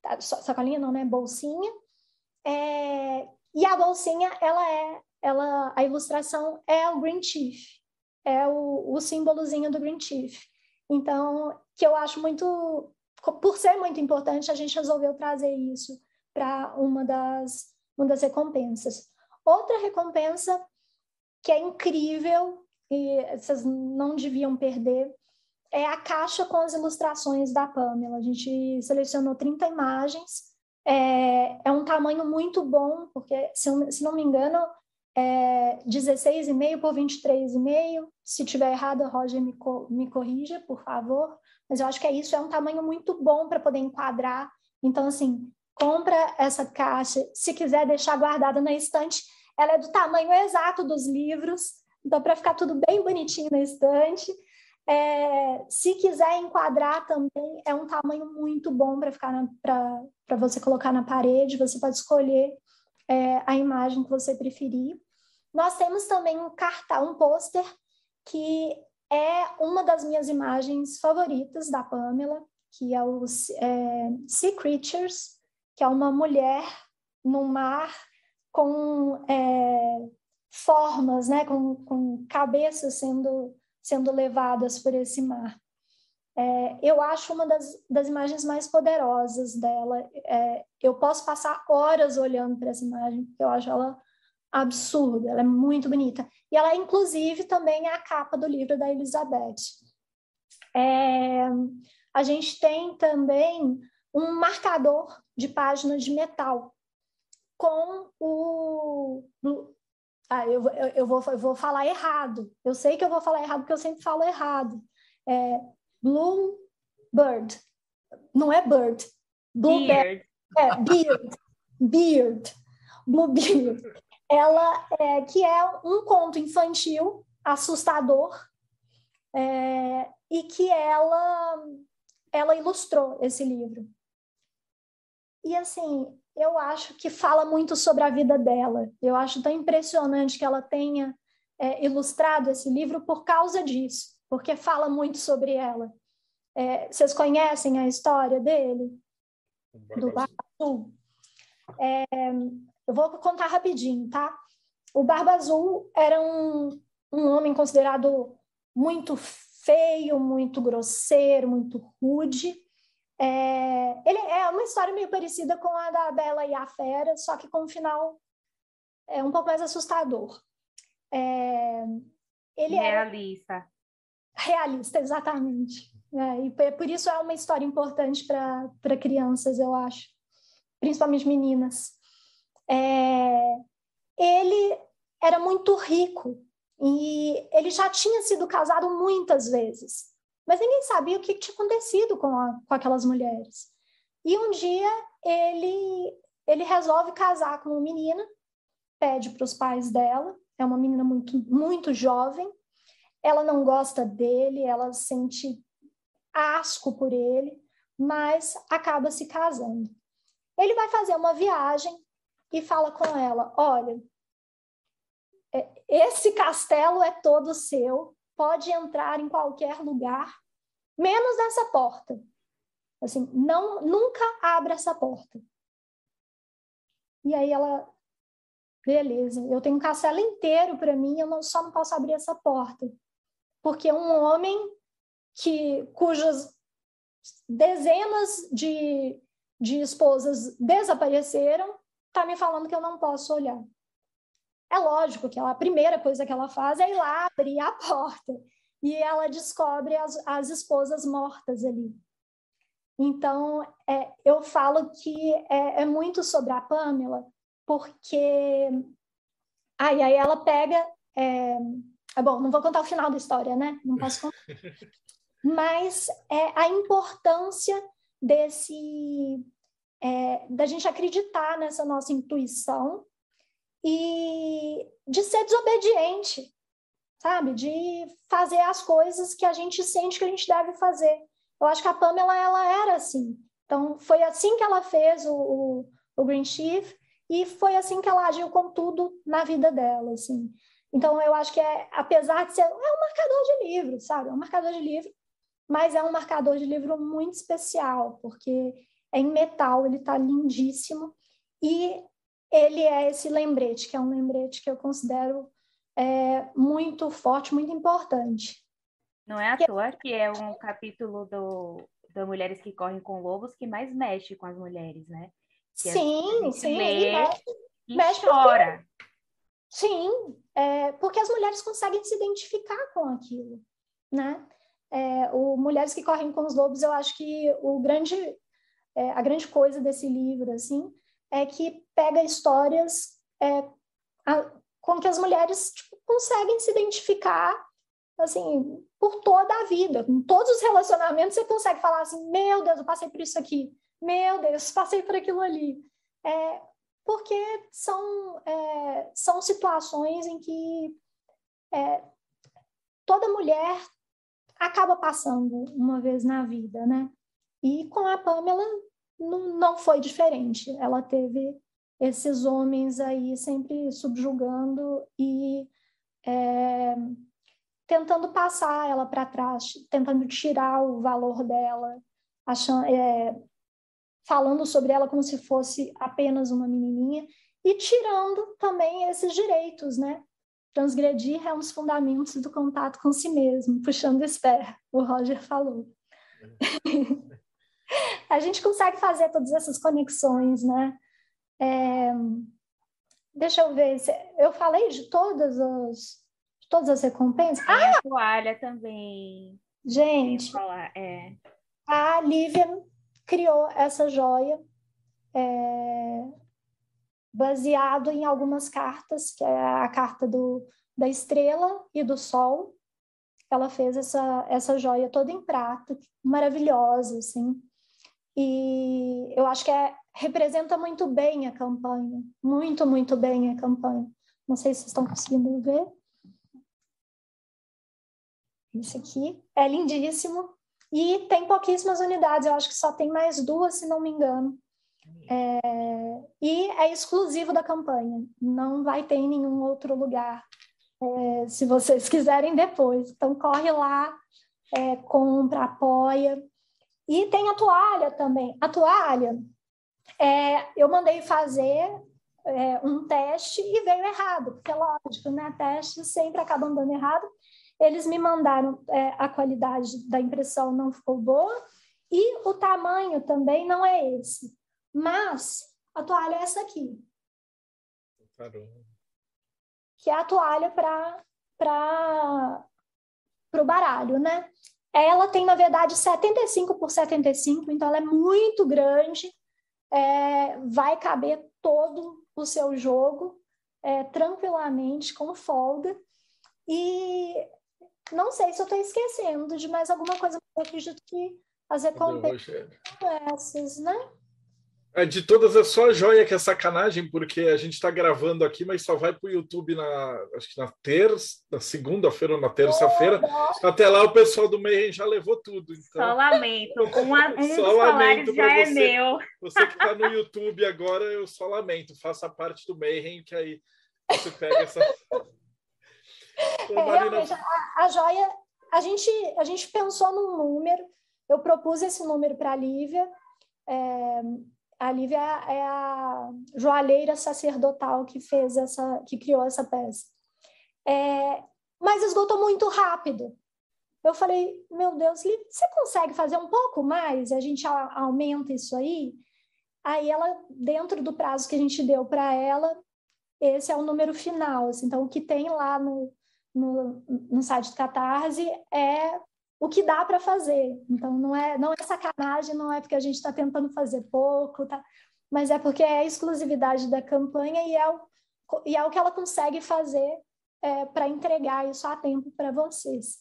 tá, sacolinha não, né? Bolsinha. É, e a bolsinha, ela é, ela, a ilustração é o Green Chief, é o, o símbolozinho do Green Chief. Então, que eu acho muito, por ser muito importante, a gente resolveu trazer isso para uma das, uma das recompensas. Outra recompensa que é incrível e vocês não deviam perder é a caixa com as ilustrações da Pamela. A gente selecionou 30 imagens. É, é um tamanho muito bom, porque, se, se não me engano, é 16,5 por 23,5. Se tiver errado, Roger me, me corrija, por favor. Mas eu acho que é isso, é um tamanho muito bom para poder enquadrar. Então, assim, compra essa caixa. Se quiser deixar guardada na estante, ela é do tamanho exato dos livros. Então, para ficar tudo bem bonitinho na estante. É, se quiser enquadrar também, é um tamanho muito bom para ficar para você colocar na parede. Você pode escolher é, a imagem que você preferir. Nós temos também um cartão, um pôster, que é uma das minhas imagens favoritas da Pamela, que é o é, Sea Creatures, que é uma mulher no mar com é, formas, né, com, com cabeças sendo, sendo levadas por esse mar. É, eu acho uma das, das imagens mais poderosas dela. É, eu posso passar horas olhando para essa imagem, porque eu acho ela absurda, ela é muito bonita. E ela, inclusive, também é a capa do livro da Elizabeth. É, a gente tem também um marcador de páginas de metal com o. Ah, eu, eu, eu, vou, eu vou falar errado. Eu sei que eu vou falar errado porque eu sempre falo errado. É Blue Bird. Não é bird. Blue beard. É, beard. Beard. Blue Beard ela é, que é um conto infantil assustador é, e que ela ela ilustrou esse livro. E assim, eu acho que fala muito sobre a vida dela. Eu acho tão impressionante que ela tenha é, ilustrado esse livro por causa disso, porque fala muito sobre ela. É, vocês conhecem a história dele? Do Barba Azul? É, eu vou contar rapidinho, tá? O Barba Azul era um, um homem considerado muito feio, muito grosseiro, muito rude. É, ele é uma história meio parecida com a da Bela e a Fera, só que com um final é um pouco mais assustador. É, ele realista. Era... Realista, exatamente. É, e por isso é uma história importante para crianças, eu acho, principalmente meninas. É, ele era muito rico e ele já tinha sido casado muitas vezes, mas ninguém sabia o que tinha acontecido com, a, com aquelas mulheres. E um dia ele, ele resolve casar com uma menina, pede para os pais dela, é uma menina muito, muito jovem, ela não gosta dele, ela sente asco por ele, mas acaba se casando. Ele vai fazer uma viagem e fala com ela: olha, é, esse castelo é todo seu, pode entrar em qualquer lugar, menos nessa porta. Assim, não, nunca abra essa porta. E aí ela, beleza, eu tenho um castelo inteiro para mim, eu não, só não posso abrir essa porta. Porque um homem que cujas dezenas de, de esposas desapareceram está me falando que eu não posso olhar. É lógico que ela, a primeira coisa que ela faz é ir lá abrir a porta e ela descobre as, as esposas mortas ali. Então, é, eu falo que é, é, muito sobre a Pamela, porque. Ai, aí ela pega. É... é... bom, não vou contar o final da história, né? Não posso contar. Mas é a importância desse é, da gente acreditar nessa nossa intuição e de ser desobediente, sabe? De fazer as coisas que a gente sente que a gente deve fazer. Eu acho que a Pamela, ela era assim. Então, foi assim que ela fez o, o, o Green Chief e foi assim que ela agiu com tudo na vida dela, assim. Então, eu acho que é, apesar de ser, é um marcador de livro, sabe? É um marcador de livro, mas é um marcador de livro muito especial, porque é em metal, ele está lindíssimo, e ele é esse lembrete, que é um lembrete que eu considero é, muito forte, muito importante. Não é à toa que é um capítulo do, do Mulheres que Correm com Lobos que mais mexe com as mulheres, né? Que sim, sim. Lê mexe, e mexe chora. Porque, sim, é, porque as mulheres conseguem se identificar com aquilo, né? É, o Mulheres que Correm com os Lobos, eu acho que o grande, é, a grande coisa desse livro, assim, é que pega histórias é, a, com que as mulheres tipo, conseguem se identificar assim, por toda a vida. Em todos os relacionamentos você consegue falar assim, meu Deus, eu passei por isso aqui. Meu Deus, passei por aquilo ali. É, porque são, é, são situações em que é, toda mulher acaba passando uma vez na vida, né? E com a Pamela não, não foi diferente. Ela teve esses homens aí sempre subjugando e é, tentando passar ela para trás, tentando tirar o valor dela, achando, é, falando sobre ela como se fosse apenas uma menininha e tirando também esses direitos, né? Transgredir é um dos fundamentos do contato com si mesmo, puxando espera, o Roger falou. a gente consegue fazer todas essas conexões, né? É, deixa eu ver, eu falei de todas as, de todas as recompensas. Tem ah! a toalha também. Gente, falar, é. a Lívia criou essa joia é, baseado em algumas cartas, que é a carta do, da estrela e do sol. Ela fez essa, essa joia toda em prata, maravilhosa, assim. E eu acho que é, representa muito bem a campanha, muito, muito bem a campanha. Não sei se vocês estão conseguindo ver. Esse aqui é lindíssimo e tem pouquíssimas unidades, eu acho que só tem mais duas, se não me engano. É, e é exclusivo da campanha, não vai ter em nenhum outro lugar, é, se vocês quiserem depois. Então, corre lá, é, compra, apoia. E tem a toalha também. A toalha, é, eu mandei fazer é, um teste e veio errado, porque é lógico, né? Testes sempre acabam dando errado. Eles me mandaram, é, a qualidade da impressão não ficou boa e o tamanho também não é esse. Mas a toalha é essa aqui. Caramba. Que é a toalha para o baralho, né? Ela tem, na verdade, 75 por 75, então ela é muito grande é, vai caber todo o seu jogo é, tranquilamente, com folga. E não sei se eu estou esquecendo de mais alguma coisa, eu acredito que as recompensas são essas, né? É, de todas é só a joia que é sacanagem, porque a gente está gravando aqui, mas só vai para o YouTube na, acho que na terça, na segunda-feira ou na terça-feira. Até lá o pessoal do Mayhem já levou tudo. Então... Só lamento. Um, um só lamento já é você, é meu. Você que está no YouTube agora, eu só lamento. Faça parte do Mayhem, que aí você pega essa. Pô, é, Marina... Realmente, a, a joia, a gente, a gente pensou num número, eu propus esse número para a Lívia. É, a Lívia é a joalheira sacerdotal que fez essa, que criou essa peça. É, mas esgotou muito rápido. Eu falei, meu Deus, Lívia, você consegue fazer um pouco mais? A gente aumenta isso aí? Aí ela, dentro do prazo que a gente deu para ela, esse é o número final. Assim, então, o que tem lá no, no, no site do Catarse é o que dá para fazer. Então, não é, não é sacanagem, não é porque a gente está tentando fazer pouco, tá? mas é porque é a exclusividade da campanha e é o, e é o que ela consegue fazer é, para entregar isso a tempo para vocês.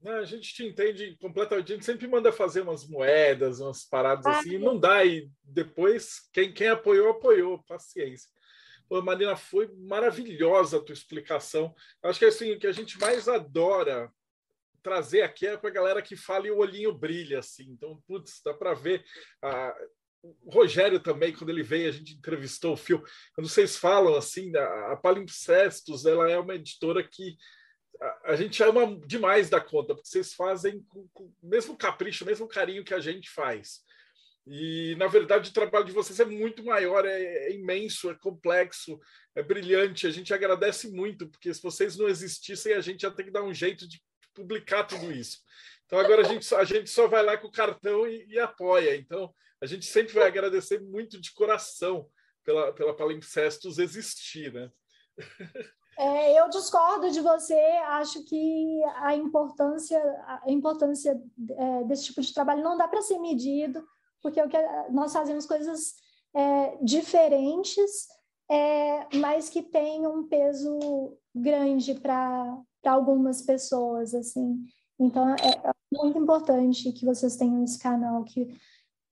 Não, a gente te entende completamente. A gente sempre manda fazer umas moedas, umas paradas ah, assim, e não dá. E depois, quem, quem apoiou, apoiou. Paciência. Pô, Marina, foi maravilhosa a tua explicação. Acho que é assim, o que a gente mais adora trazer aqui é para a galera que fala e o olhinho brilha, assim. Então, putz, dá para ver. Ah, o Rogério também, quando ele veio, a gente entrevistou o Fio. Quando vocês falam assim, a, a Palimpsestos, ela é uma editora que a, a, gente ama demais da conta, porque vocês fazem com, com o mesmo capricho, o mesmo carinho que a gente faz. E, na verdade, o trabalho de vocês é muito maior, é, é, imenso, é complexo, é brilhante. A gente agradece muito, porque se vocês não existissem, a gente ia ter que dar um jeito de publicar tudo isso. Então, agora a gente, a gente só vai lá com o cartão e, e apoia. Então, a gente sempre vai agradecer muito de coração pela, pela Palimpsestos existir, né? É, eu discordo de você, acho que a importância, a importância é, desse tipo de trabalho não dá para ser medido porque o que nós fazemos coisas é, diferentes, é, mas que têm um peso grande para algumas pessoas, assim. Então, é, é muito importante que vocês tenham esse canal, que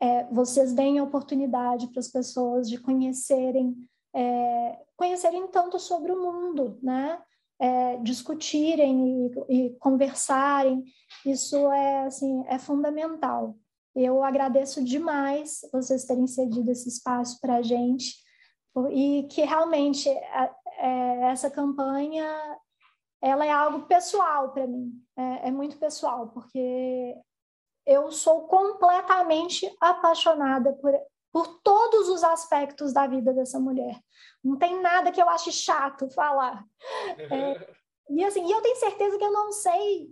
é, vocês deem a oportunidade para as pessoas de conhecerem, é, conhecerem tanto sobre o mundo, né? É, discutirem e, e, conversarem, isso é assim é fundamental. Eu agradeço demais vocês terem cedido esse espaço para a gente e que realmente é, é, essa campanha ela é algo pessoal para mim, é, é muito pessoal, porque eu sou completamente apaixonada por, por todos os aspectos da vida dessa mulher. Não tem nada que eu ache chato falar. É, e assim, e eu tenho certeza que eu não sei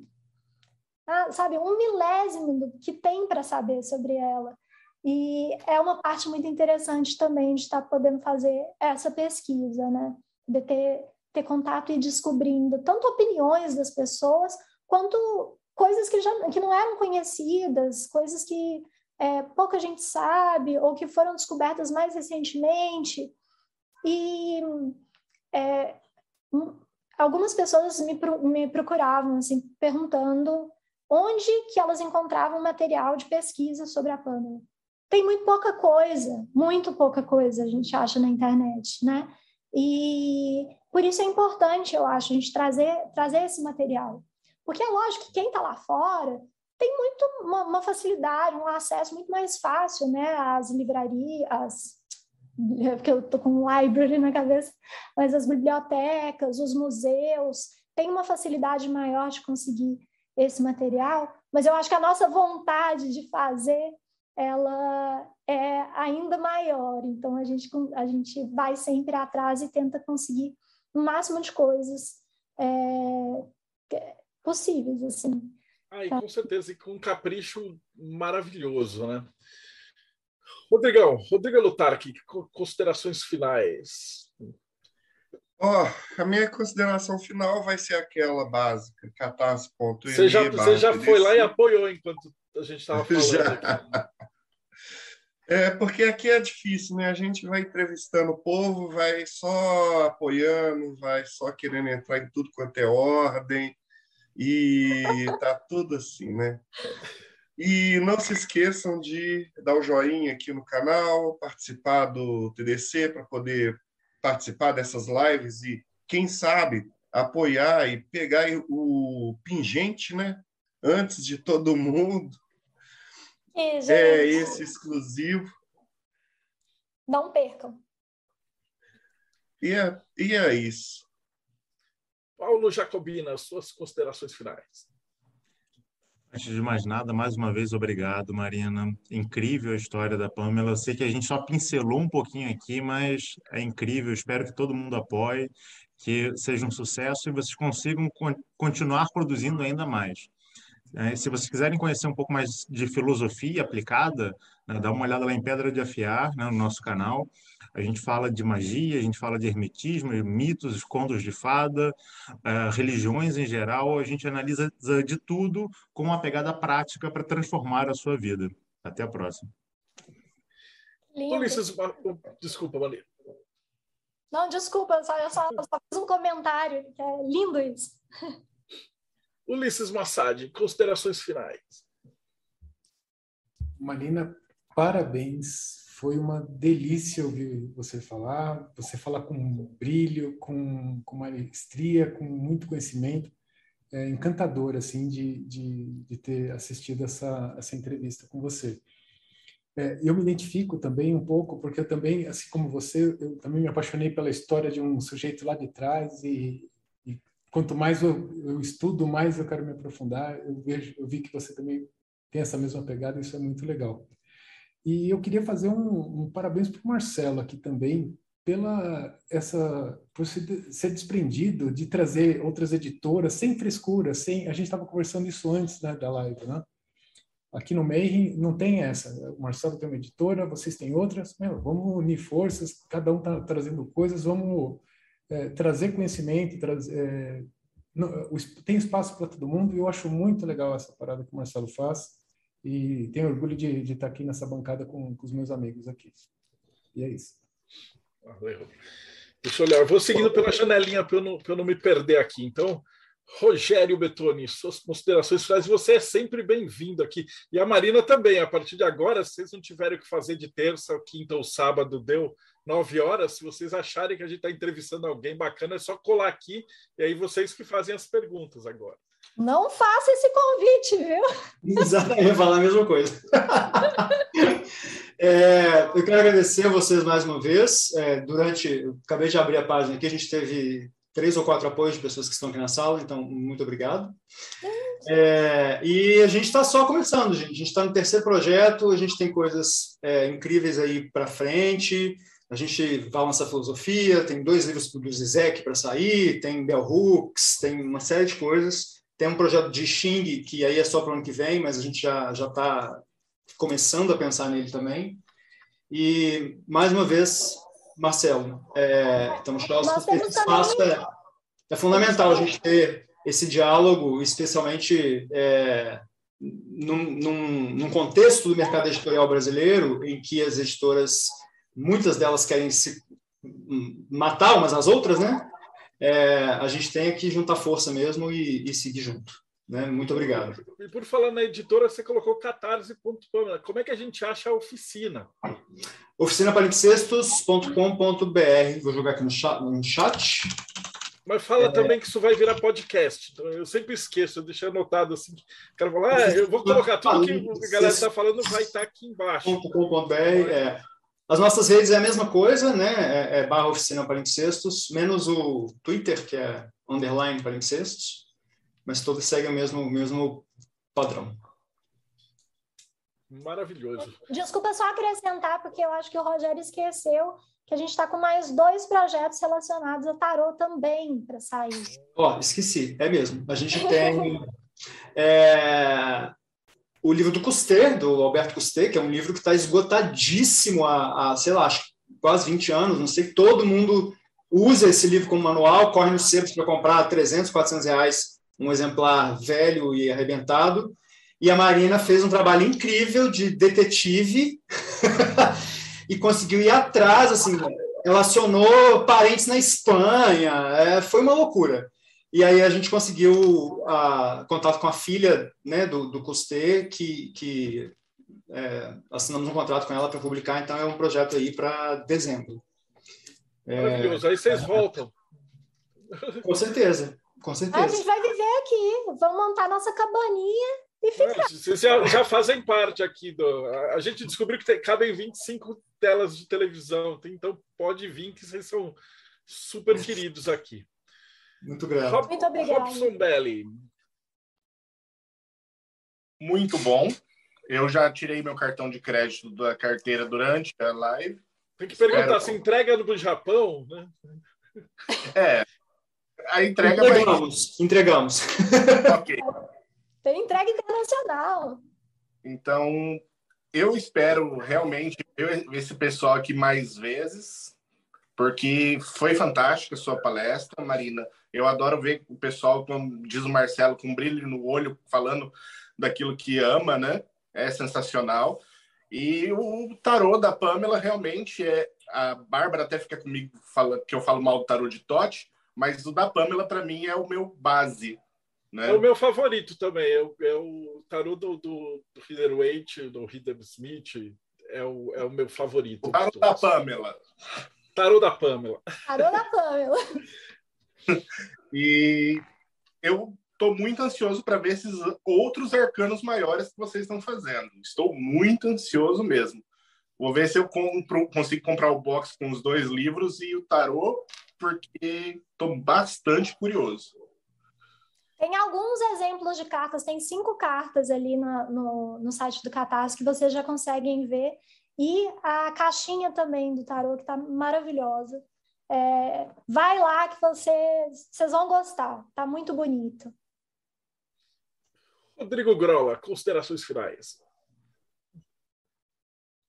ah, sabe, um milésimo do que tem para saber sobre ela. E é uma parte muito interessante também de estar podendo fazer essa pesquisa, né? De ter, ter contato e descobrindo tanto opiniões das pessoas, quanto coisas que, já, que não eram conhecidas, coisas que é, pouca gente sabe, ou que foram descobertas mais recentemente. E é, algumas pessoas me, me procuravam, assim, perguntando onde que elas encontravam material de pesquisa sobre a Pâmela. Tem muito pouca coisa, muito pouca coisa a gente acha na internet, né? E por isso é importante, eu acho, a gente trazer, trazer esse material. Porque é lógico que quem está lá fora tem muito uma, uma, facilidade, um acesso muito mais fácil, né? Às livrarias, porque eu estou com library na cabeça, mas as bibliotecas, os museus, tem uma facilidade maior de conseguir esse material, mas eu acho que a nossa vontade de fazer ela é ainda maior. Então a gente a gente vai sempre atrás e tenta conseguir o máximo de coisas é, possíveis assim. Ah, e com certeza, e com um capricho maravilhoso, né? Rodrigão, Rodrigo Lutarque, considerações finais. Ó, oh, a minha consideração final vai ser aquela básica, catarse.me. Você já, você já foi lá e apoiou enquanto a gente estava falando já. É, porque aqui é difícil, né? A gente vai entrevistando o povo, vai só apoiando, vai só querendo entrar em tudo quanto é ordem, e tá tudo assim, né? E não se esqueçam de dar o joinha aqui no canal, participar do TDC para poder participar dessas lives e, quem sabe, apoiar e pegar o pingente, né? Antes de todo mundo. E, é esse exclusivo. Não percam. E é, e é isso. Paulo Jacobina, suas considerações finais. Antes de mais nada, mais uma vez, obrigado, Marina. Incrível a história da Pamela. Eu sei que a gente só pincelou um pouquinho aqui, mas é incrível. Espero que todo mundo apoie, que seja um sucesso e vocês consigam continuar produzindo ainda mais. É, se vocês quiserem conhecer um pouco mais de filosofia aplicada, né, dá uma olhada lá em Pedra de Afiar, né, no nosso canal. A gente fala de magia, a gente fala de hermetismo, mitos, contos de fada, uh, religiões em geral. A gente analisa de tudo com uma pegada prática para transformar a sua vida. Até a próxima. Ulisses, desculpa, Maria. Não, desculpa, só, eu só, só fiz um comentário, que é lindo isso. Ulisses Massad, considerações finais. Marina, parabéns foi uma delícia ouvir você falar. Você fala com brilho, com, com maestria, com muito conhecimento. É encantador, assim, de, de, de ter assistido essa, essa entrevista com você. é, eu me identifico também um pouco, porque eu também, assim como você, eu também me apaixonei pela história de um sujeito lá de trás e, quanto mais eu, eu, estudo, mais eu quero me aprofundar. Eu vejo, eu vi que você também tem essa mesma pegada, isso é muito legal. E eu queria fazer um, um parabéns para o Marcelo aqui também, pela essa por ser desprendido de trazer outras editoras sem frescura, sem a gente estava conversando isso antes né, da live, né? Aqui no MEI não tem essa. O Marcelo tem uma editora, vocês têm outras. Meu, vamos unir forças, cada um está trazendo coisas, vamos é, trazer conhecimento, trazer, é, tem espaço para todo mundo e eu acho muito legal essa parada que o Marcelo faz e tenho orgulho de, de estar tá aqui nessa bancada com, com os meus amigos aqui. E é isso. Valeu. Deixa eu olhar, eu vou seguindo pela janelinha para eu, não, eu não me perder aqui. Então, Rogério Betoni, suas considerações finais. Você é sempre bem-vindo aqui. E a Marina também. A partir de agora, se vocês não tiverem o que fazer de terça, quinta ou sábado, deu nove horas. Se vocês acharem que a gente está entrevistando alguém bacana, é só colar aqui. E aí vocês que fazem as perguntas agora. Não faça esse convite, viu? Exatamente, eu ia falar a mesma coisa. é, eu quero agradecer a vocês mais uma vez. É, durante, acabei de abrir a página aqui, a gente teve três ou quatro apoios de pessoas que estão aqui na sala, então muito obrigado. É, e a gente está só começando, gente. A gente está no terceiro projeto, a gente tem coisas é, incríveis aí para frente. A gente vai lançar filosofia, tem dois livros do Zizek para sair, tem Bell Hooks, tem uma série de coisas. Tem um projeto de Xing, que aí é só para o ano que vem, mas a gente já já está começando a pensar nele também. E, mais uma vez, Marcelo, é, estamos próximos. Esse espaço é, é, fundamental a gente ter esse diálogo, especialmente é, num, num, num, contexto do mercado editorial brasileiro, em que as editoras, muitas delas querem se matar umas às outras, né? É, a gente tem que juntar força mesmo e, e seguir junto. Né? Muito obrigado. E por falar na editora, você colocou catarse.com. Como é que a gente acha a oficina? oficinapalimpsestos.com.br. Vou jogar aqui no chat. No chat. Mas fala é... também que isso vai virar podcast. Então, eu sempre esqueço, eu deixei anotado assim. O cara fala, ah, eu vou colocar tudo que a galera está falando, vai estar aqui embaixo. .com.br, é. As nossas redes é a mesma coisa, né? É, é barra oficina palimpsestos, menos o Twitter, que é underline palimpsestos mas todos seguem o mesmo, o mesmo padrão. Maravilhoso. Desculpa só acrescentar, porque eu acho que o Rogério esqueceu que a gente está com mais dois projetos relacionados a tarô também para sair. Ó, oh, esqueci, é mesmo. A gente tem é, o livro do Cousteau, do Alberto Cousteau, que é um livro que está esgotadíssimo há, há, sei lá, acho, quase 20 anos. Não sei, todo mundo usa esse livro como manual, corre nos sebos para comprar 300, 400 reais um exemplar velho e arrebentado. E a Marina fez um trabalho incrível de detetive e conseguiu ir atrás, assim, relacionou parentes na Espanha, é, foi uma loucura. E aí a gente conseguiu a, contato com a filha né, do, do Custê, que, que é, assinamos um contrato com ela para publicar, então é um projeto aí para dezembro. Maravilhoso, é, aí vocês voltam. Com certeza. Com certeza. A gente vai viver aqui, vamos montar nossa cabaninha e ficar. É, vocês já, já, fazem parte aqui do. A gente descobriu que tem, cabem 25 telas de televisão, então pode vir que vocês são super queridos aqui. Muito grato. Rob, Muito obrigado. Robson Belli. Muito bom. Eu já tirei meu cartão de crédito da carteira durante a live. Tem que perguntar Espero... se entrega no Japão, né? É, a entrega entregamos, vai... entregamos. ok. Tem entrega internacional. Então, eu espero realmente ver esse pessoal aqui mais vezes, porque foi fantástica a sua palestra, Marina. Eu adoro ver o pessoal, como diz o Marcelo, com um brilho no olho, falando daquilo que ama, né? É sensacional. E o tarô da Pamela realmente é. A Bárbara até fica comigo falando que eu falo mal do tarô de Tote, mas o da Pamela, para mim, é o meu base. Né? É o meu favorito também. É o, é o tarô do, do, do Rider Waite, do Rider Smith. É o, é o meu favorito. O tarô da Pamela. Tarô da Pamela. Tarô da Pamela. e eu estou muito ansioso para ver esses outros arcanos maiores que vocês estão fazendo. Estou muito ansioso mesmo. Vou ver se eu compro, consigo comprar o box com os dois livros e o tarô, porque estou bastante curioso. Tem alguns exemplos de cartas, tem cinco cartas ali no, no, no site do Catarse que vocês já conseguem ver. E a caixinha também do tarô, que está maravilhosa. É, vai lá que vocês, vocês vão gostar, tá muito bonito. Rodrigo Grola, considerações finais.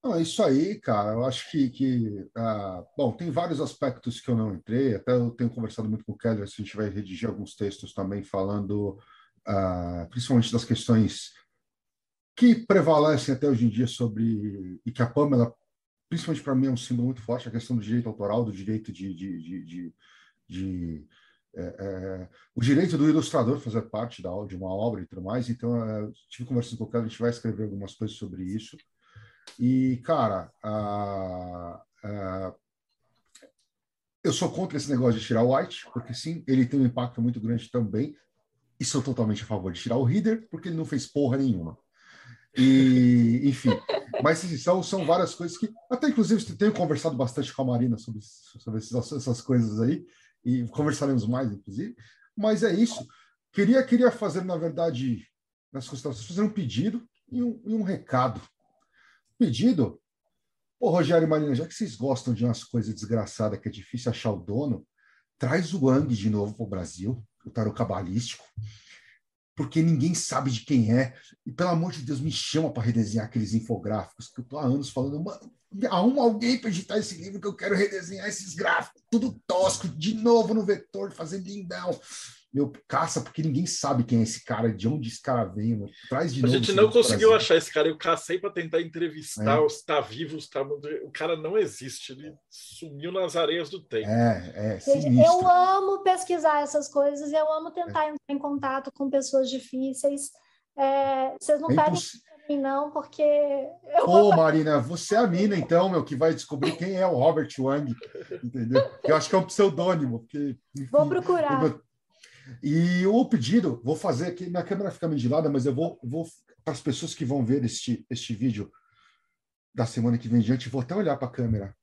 Não, é isso aí, cara. Eu acho que, que ah, bom, tem vários aspectos que eu não entrei. Até eu tenho conversado muito com o Keller, se a gente vai redigir alguns textos também falando, ah, principalmente das questões que prevalecem até hoje em dia sobre e que a Pamela, principalmente para mim, é um símbolo muito forte a questão do direito autoral, do direito de, de, de, de, de é, é, o direito do ilustrador fazer parte da, de uma obra e tudo mais. Então, é, tive conversando com o Keller, a gente vai escrever algumas coisas sobre isso. E, cara, eu sou contra esse negócio de tirar o White, porque sim, ele tem um impacto muito grande também. E sou totalmente a favor de tirar o Reader, porque ele não fez porra nenhuma. E, enfim, mas assim, são, são várias coisas que, até inclusive, tenho conversado bastante com a Marina sobre, sobre essas, essas coisas aí, e conversaremos mais, inclusive. Mas é isso. Queria, queria fazer, na verdade, nas considerações, fazer um pedido e um, e um recado pedido. Ô, Rogério e Marina, já que vocês gostam de umas coisas desgraçadas que é difícil achar o dono, traz o Wang de novo para o Brasil, o tarot cabalístico, porque ninguém sabe de quem é. E, pelo amor de Deus, me chama para redesenhar aqueles infográficos, que eu estou há anos falando, mano, arruma alguém para editar esse livro que eu quero redesenhar esses gráficos, tudo tosco, de novo no vetor, fazendo lindão meu, caça, porque ninguém sabe quem é esse cara, de onde esse cara vem, traz de a novo. A gente não conseguiu achar esse cara, eu cacei para tentar entrevistar, é. se está vivo, se tá... o cara não existe, ele sumiu nas areias do tempo. É, é, sinistro. Eu amo pesquisar essas coisas, eu amo tentar é. entrar em contato com pessoas difíceis. É, vocês não é pedem mim, não, porque. Eu Pô, vou... Marina, você é a mina, então, meu, que vai descobrir quem é o Robert Wang, entendeu? Eu acho que é um pseudônimo. Porque, enfim, vou procurar. E o pedido, vou fazer aqui, minha câmera fica meio de lado, mas eu vou, vou para as pessoas que vão ver este, este vídeo da semana que vem diante, vou até olhar para a câmera.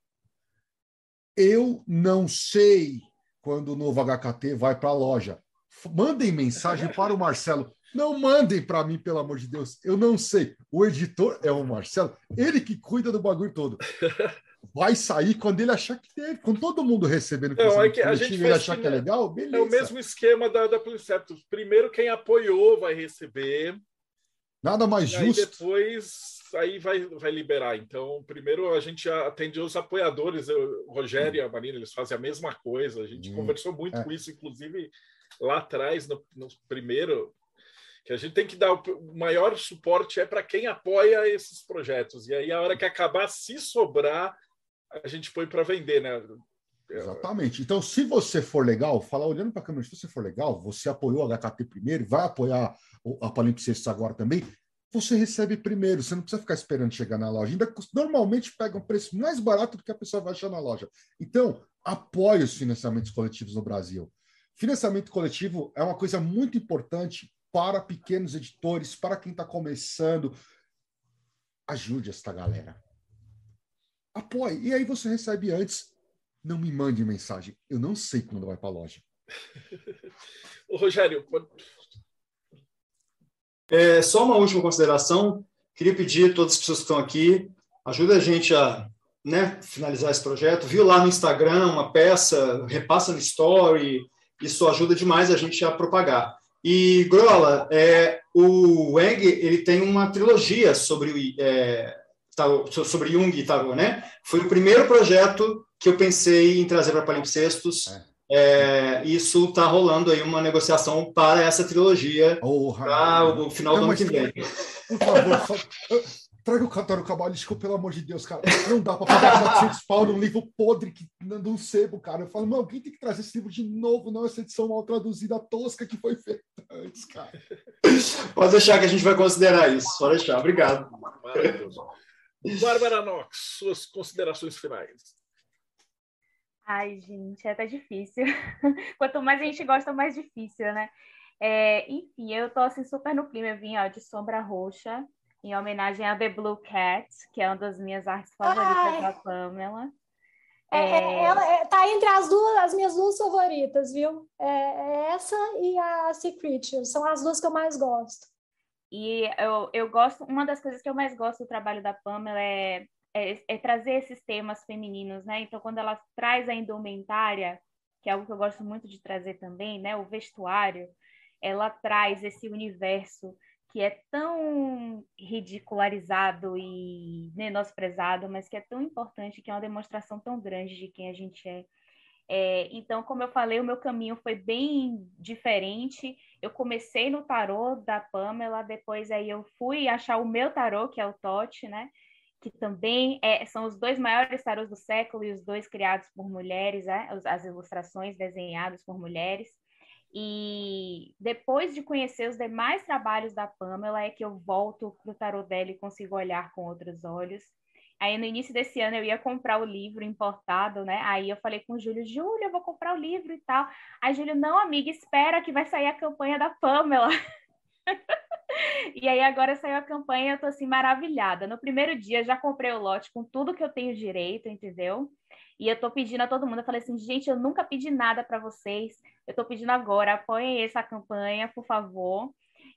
Eu não sei quando o novo HKT vai para a loja. Mandem mensagem para o Marcelo. Não mandem para mim, pelo amor de Deus. Eu não sei. O editor é o Marcelo, ele que cuida do bagulho todo vai sair quando ele achar que tem, com todo mundo recebendo não, é que a gente ele achar que, que é legal, beleza. É o mesmo esquema da, da Policeptus. Primeiro, quem apoiou vai receber. Nada mais e justo. Aí depois aí vai, vai liberar. Então, primeiro a gente atende os apoiadores, o Rogério e a Marina, eles fazem a mesma coisa. A gente hum, conversou muito é. com isso, inclusive lá atrás, no, no primeiro, que a gente tem que dar o maior suporte é para quem apoia esses projetos. E aí, a hora que acabar, se sobrar, a gente põe para vender, né? Exatamente. Então, se você for legal, falar olhando para a câmera, se você for legal, você apoiou a HKT primeiro, vai apoiar a Palimpsestos agora também, você recebe primeiro, você não precisa ficar esperando chegar na loja. Ainda normalmente pega um preço mais barato do que a pessoa vai achar na loja. Então, apoie os financiamentos coletivos no Brasil. Financiamento coletivo é uma coisa muito importante para pequenos editores, para quem está começando. Ajude esta galera apoie. E aí você recebe antes. Não me mande mensagem. Eu não sei quando vai para a loja. Ô, Rogério, pode... é, só uma última consideração. Queria pedir a todas as pessoas que estão aqui, ajuda a gente a né, finalizar esse projeto. Viu lá no Instagram uma peça, repassa no story. Isso ajuda demais a gente a propagar. E, Grola, é, o Wang ele tem uma trilogia sobre é, sobre Jung e Tarot, né? Foi o primeiro projeto que eu pensei em trazer para Palimpsestos. É. É, isso está rolando aí uma negociação para essa trilogia oh, para o final não, do ano que vem. Por favor, só, traga o Catário Cabalístico, pelo amor de Deus, cara. Não dá para pagar 400 pau num livro podre que não um sebo, cara. Eu falo, não, alguém tem que trazer esse livro de novo, não essa edição mal traduzida tosca que foi feita antes, cara. Pode deixar que a gente vai considerar isso. Pode deixar. Obrigado. Maravilhoso. Bárbara Knox, suas considerações finais. Ai, gente, é até difícil. Quanto mais a gente gosta, mais difícil, né? É, enfim, eu tô assim super no clima. Eu vim ó, de sombra roxa em homenagem a The Blue Cat, que é uma das minhas artes favoritas Ai. da Pamela. É, é... Ela é, tá entre as duas, as minhas duas favoritas, viu? É, é essa e a Sea Creature, são as duas que eu mais gosto. E eu, eu gosto, uma das coisas que eu mais gosto do trabalho da Pamela é, é, é trazer esses temas femininos, né? Então, quando ela traz a indumentária, que é algo que eu gosto muito de trazer também, né? O vestuário, ela traz esse universo que é tão ridicularizado e menosprezado, mas que é tão importante, que é uma demonstração tão grande de quem a gente é. é. então, como eu falei, o meu caminho foi bem diferente. Eu comecei no tarô da Pamela, depois aí eu fui achar o meu tarô, que é o Tote, né? Que também é, são os dois maiores tarôs do século e os dois criados por mulheres, né? as ilustrações desenhadas por mulheres. E depois de conhecer os demais trabalhos da Pamela, é que eu volto para o tarot dela e consigo olhar com outros olhos. Aí no início desse ano eu ia comprar o livro importado, né? Aí eu falei com o Júlio, Júlio, eu vou comprar o livro e tal. Aí Júlio, não, amiga, espera que vai sair a campanha da Pamela. e aí agora saiu a campanha, eu tô assim maravilhada. No primeiro dia já comprei o lote com tudo que eu tenho direito, entendeu? E eu tô pedindo a todo mundo, eu falei assim, gente, eu nunca pedi nada para vocês, eu tô pedindo agora, apoiem essa campanha, por favor,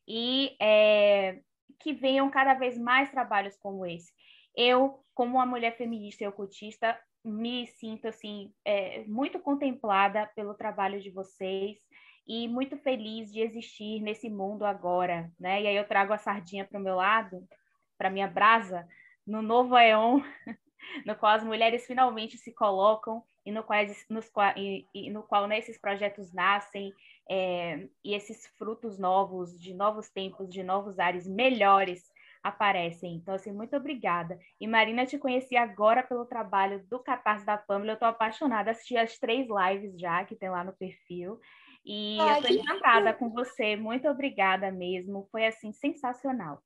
e é, que venham cada vez mais trabalhos como esse. Eu, como uma mulher feminista e ocultista, me sinto assim é, muito contemplada pelo trabalho de vocês e muito feliz de existir nesse mundo agora, né? E aí eu trago a sardinha para o meu lado, para minha brasa, no novo Aeon, no qual as mulheres finalmente se colocam e no, nos, e, e no qual né, esses projetos nascem é, e esses frutos novos, de novos tempos, de novos ares melhores aparecem. Então, assim, muito obrigada. E Marina, te conheci agora pelo trabalho do Catarse da Pamela. Eu estou apaixonada, assisti as três lives já que tem lá no perfil. E Ai, eu estou encantada com você. Muito obrigada mesmo. Foi, assim, sensacional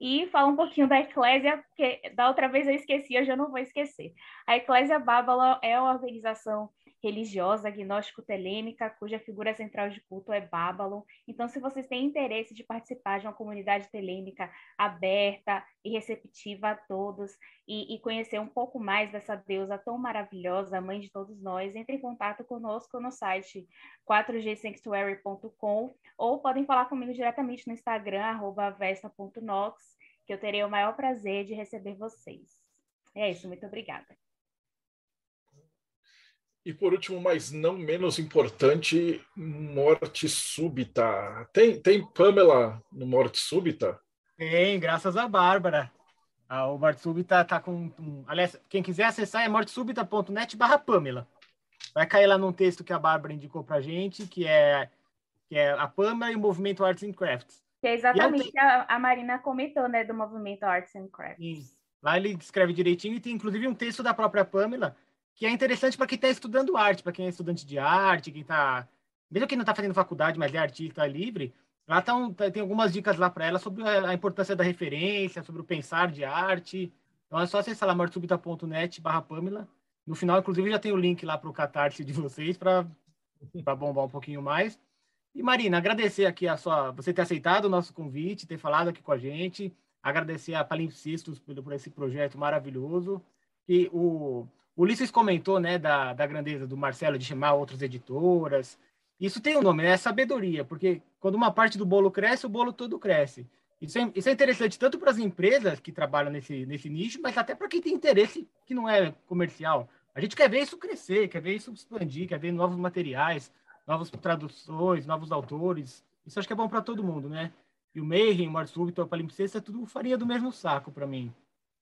e falar um pouquinho da Eclésia, porque da outra vez eu esqueci, hoje eu não vou esquecer. A Eclésia Bábala é uma organização religiosa agnóstico-telêmica, cuja figura central de culto é Bábalo. Então, se vocês têm interesse de participar de uma comunidade telêmica aberta e receptiva a todos e, e, conhecer um pouco mais dessa deusa tão maravilhosa, mãe de todos nós, entre em contato conosco no site 4gsanctuary.com ou podem falar comigo diretamente no Instagram, vesta.nox, que eu terei o maior prazer de receber vocês. É isso, muito obrigada. E por último, mas não menos importante, morte súbita. Tem, tem Pamela no Morte Súbita? Tem, graças a Bárbara. Ah, o Morte Súbita tá com. Um, aliás, quem quiser acessar é mortesúbita.net barra Pamela. Vai cair lá num texto que a Bárbara indicou pra gente, que é, que é a Pamela e o movimento Arts and Crafts. Que é exatamente o que a, a, Marina comentou, né, do movimento Arts and Crafts. Sim. Lá ele descreve direitinho e tem inclusive um texto da própria Pamela que é interessante para quem está estudando arte, para quem é estudante de arte, quem está. Mesmo quem não está fazendo faculdade, mas é artista livre, lá tá um, tem algumas dicas lá para ela sobre a, importância da referência, sobre o pensar de arte. Então é só acessar lá mortesubita.net barra Pamela. No final, inclusive, já tem o link lá para o Catarse de vocês para bombar um pouquinho mais. E Marina, agradecer aqui a sua, você ter aceitado o nosso convite, ter falado aqui com a gente, agradecer a Palimpsestos por, por esse projeto maravilhoso. E o, o Ulisses comentou, né, da, da grandeza do Marcelo de chamar outras editoras. Isso tem um nome, né? É sabedoria, porque quando uma parte do bolo cresce, o bolo todo cresce. Isso é, isso é interessante tanto para as empresas que trabalham nesse, nesse nicho, mas até para quem tem interesse que não é comercial. A gente quer ver isso crescer, quer ver isso expandir, quer ver novos materiais, novas traduções, novos autores. Isso acho que é bom para todo mundo, né? E o Mayhem, o Morte Súbito, a Palimpsesta, é tudo farinha do mesmo saco para mim.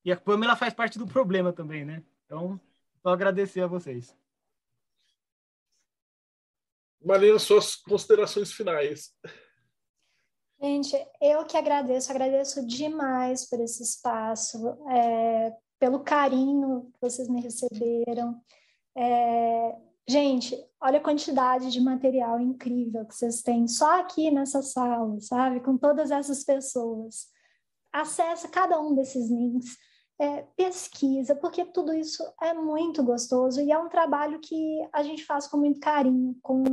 E a Pamela faz parte do problema também, né? Então, só agradecer a vocês. Marina, suas considerações finais. Gente, eu que agradeço, agradeço demais por esse espaço, é, pelo carinho que vocês me receberam. É, gente, olha a quantidade de material incrível que vocês têm só aqui nessa sala, sabe? Com todas essas pessoas. Acesse cada um desses links é, pesquisa, porque tudo isso é muito gostoso e é um trabalho que a gente faz com muito carinho, com,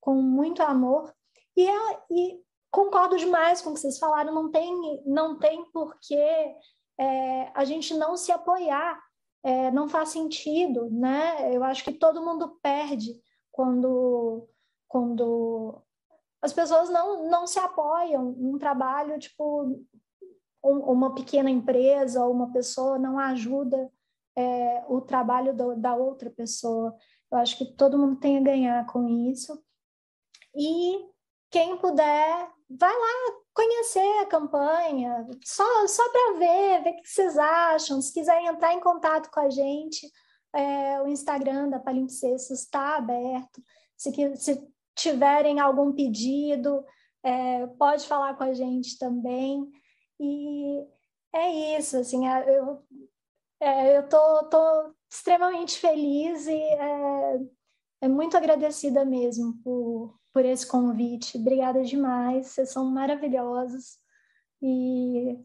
com muito amor. E, é, e concordo demais com o que vocês falaram, não tem, não tem porquê é, a gente não se apoiar, é, não faz sentido, né? Eu acho que todo mundo perde quando, quando as pessoas não, não se apoiam num trabalho, tipo, um, uma pequena empresa ou uma pessoa não ajuda é, o trabalho do, da outra pessoa. Eu acho que todo mundo tem a ganhar com isso. E quem puder, vai lá conhecer a campanha, só, só para ver, ver o que vocês acham. Se quiserem entrar em contato com a gente, é, o Instagram da Palimpsestos está aberto. Se, se tiverem algum pedido, é, pode falar com a gente também. E é isso, assim, eu, é, eu tô, tô extremamente feliz e é, é muito agradecida mesmo por, por esse convite. Obrigada demais, vocês são maravilhosos e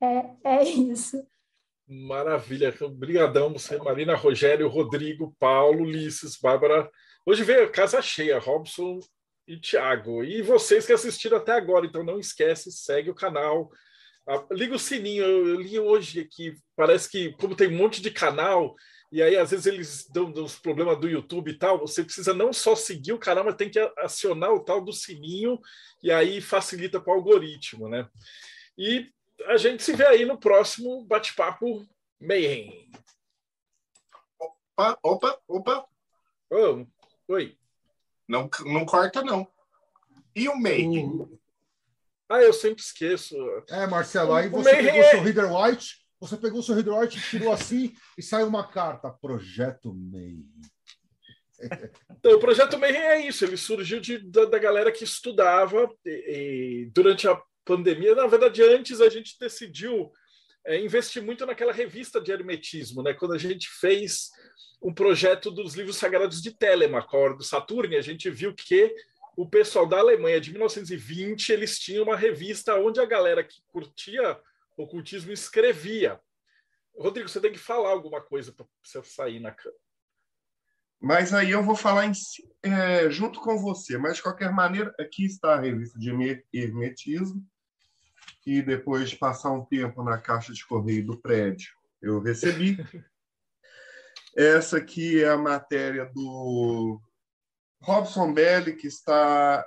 é, é isso. Maravilha, obrigadão você, Marina, Rogério, Rodrigo, Paulo, Ulisses, Bárbara. Hoje veio casa cheia, Robson e Thiago. E vocês que assistiram até agora, então não esquece, segue o canal, liga o sininho. Eu li hoje aqui, parece que como tem um monte de canal, e aí às vezes eles dão, dão os problemas do YouTube e tal, você precisa não só seguir o canal, mas tem que acionar o tal do sininho, e aí facilita para o algoritmo, né? E a gente se vê aí no próximo bate-papo Mayhem. Opa, opa, opa. Oh, oi. Não, não corta, não. E o Mayhem? Ah, eu sempre esqueço. É, Marcelo, aí você pegou o seu Reader White, você pegou o seu Reader White, tirou assim e saiu uma carta. Projeto Mayhem. Então, o projeto Mayhem é isso, ele surgiu de, da, da galera que estudava e, e, durante a pandemia. Na verdade, antes a gente decidiu é, investir muito naquela revista de hermetismo, né? Quando a gente fez um projeto dos livros sagrados de Telemaco, do Saturno, a gente viu que o pessoal da Alemanha de 1920 eles tinham uma revista onde a galera que curtia ocultismo escrevia. Rodrigo, você tem que falar alguma coisa para você sair na cama. Mas aí eu vou falar em, é, junto com você. Mas, de qualquer maneira, aqui está a revista de Hermetismo. E depois de passar um tempo na caixa de correio do prédio, eu recebi. Essa aqui é a matéria do Robson Belli, que está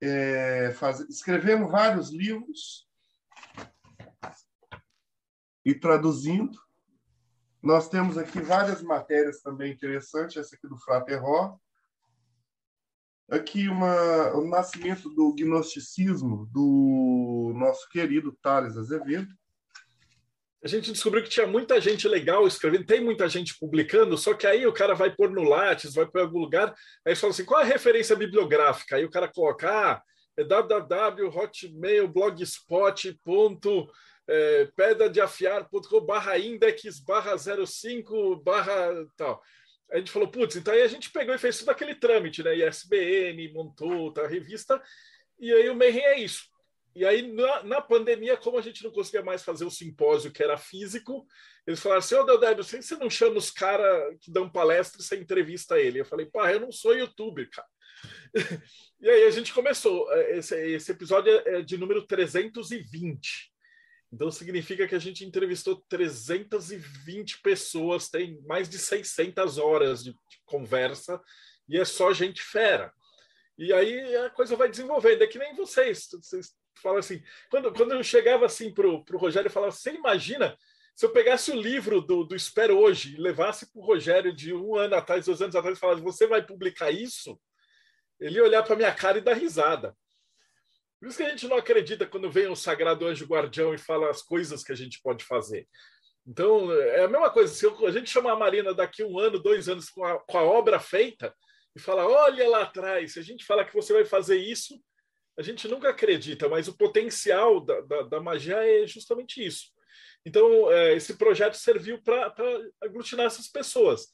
é, faz... escrevendo vários livros e traduzindo. Nós temos aqui várias matérias também interessantes, essa aqui do Fraterró. Aqui uma, o nascimento do gnosticismo do nosso querido Tales Azevedo a gente descobriu que tinha muita gente legal escrevendo, tem muita gente publicando, só que aí o cara vai pôr no Lattes, vai em algum lugar, aí fala assim, qual é a referência bibliográfica? Aí o cara coloca, ah, é www.hotmail.blogspot.com é, pedadeafiar.com barra index barra 05 barra tal. A gente falou, putz, então aí a gente pegou e fez tudo aquele trâmite, né? ISBN, montou tá, a revista, e aí o Mayhem é isso e aí, na, na, pandemia, como a gente não conseguia mais fazer o simpósio que era físico, eles falaram assim: Ô, oh, Deodébio, você não chama os caras que dão palestra e você entrevista ele? Eu falei: pá, eu não sou youtuber, cara. e aí a gente começou. É, esse, esse episódio é, é de número 320. Então significa que a gente entrevistou 320 pessoas, tem mais de 600 horas de, de conversa e é só gente fera. E aí a coisa vai desenvolvendo. É que nem vocês. Vocês fala assim, quando, quando eu chegava assim para o Rogério, eu falava, você imagina se eu pegasse o livro do, do Espero Hoje e levasse para o Rogério de um ano atrás, dois anos atrás, e falasse, você vai publicar isso? Ele ia olhar para minha cara e dar risada. Por isso que a gente não acredita quando vem o Sagrado Anjo Guardião e fala as coisas que a gente pode fazer. Então, é a mesma coisa. Se a gente chamar a Marina daqui um ano, dois anos com a, com a obra feita e falar, olha lá atrás, se a gente falar que você vai fazer isso, a gente nunca acredita, mas o potencial da, da, da magia é justamente isso. Então, é, esse projeto serviu para aglutinar essas pessoas.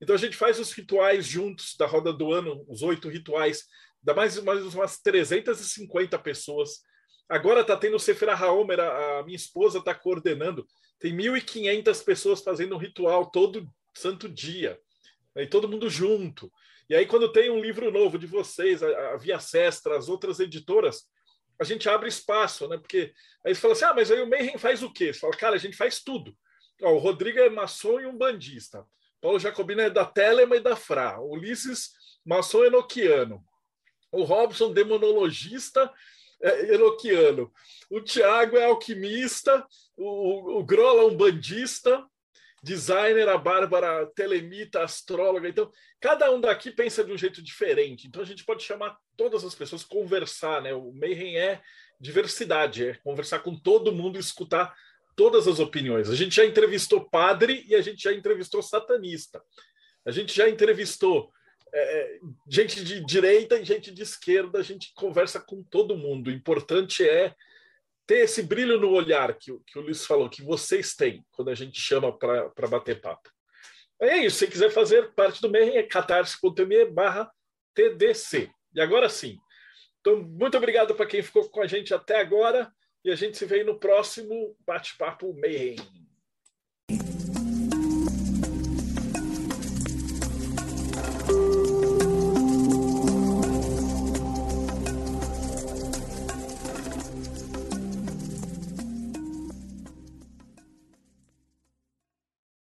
Então, a gente faz os rituais juntos da roda do ano, os oito rituais, dá mais, mais umas 350 pessoas. Agora está tendo o Sefer Haomer, a, a minha esposa está coordenando. Tem 1.500 pessoas fazendo um ritual todo santo dia. E todo mundo junto. E aí, quando tem um livro novo de vocês, a, a Via Sestra, as outras editoras, a gente abre espaço, né? Porque aí você fala assim: ah, mas aí o Mayhem faz o quê? Você fala, cara, a gente faz tudo. Ó, o Rodrigo é maçom e um bandista. Paulo Jacobino é da Telema e da Fra. Ulisses, maçom enoquiano. O Robson, demonologista é, enoquiano. O Tiago é alquimista. O, o Grola, um bandista designer, a Bárbara telemita, astróloga. Então, cada um daqui pensa de um jeito diferente. Então, a gente pode chamar todas as pessoas, conversar, né? O Mayhem é diversidade, é conversar com todo mundo, escutar todas as opiniões. A gente já entrevistou padre e a gente já entrevistou satanista. A gente já entrevistou é gente de direita e gente de esquerda. A gente conversa com todo mundo. O importante é ter esse brilho no olhar que, que o Luiz falou, que vocês têm quando a gente chama para bater papo. É isso, se quiser fazer parte do MER, é catarse.me barra TDC. E agora sim. Então, muito obrigado para quem ficou com a gente até agora e a gente se vê no próximo bate-papo Mayhem.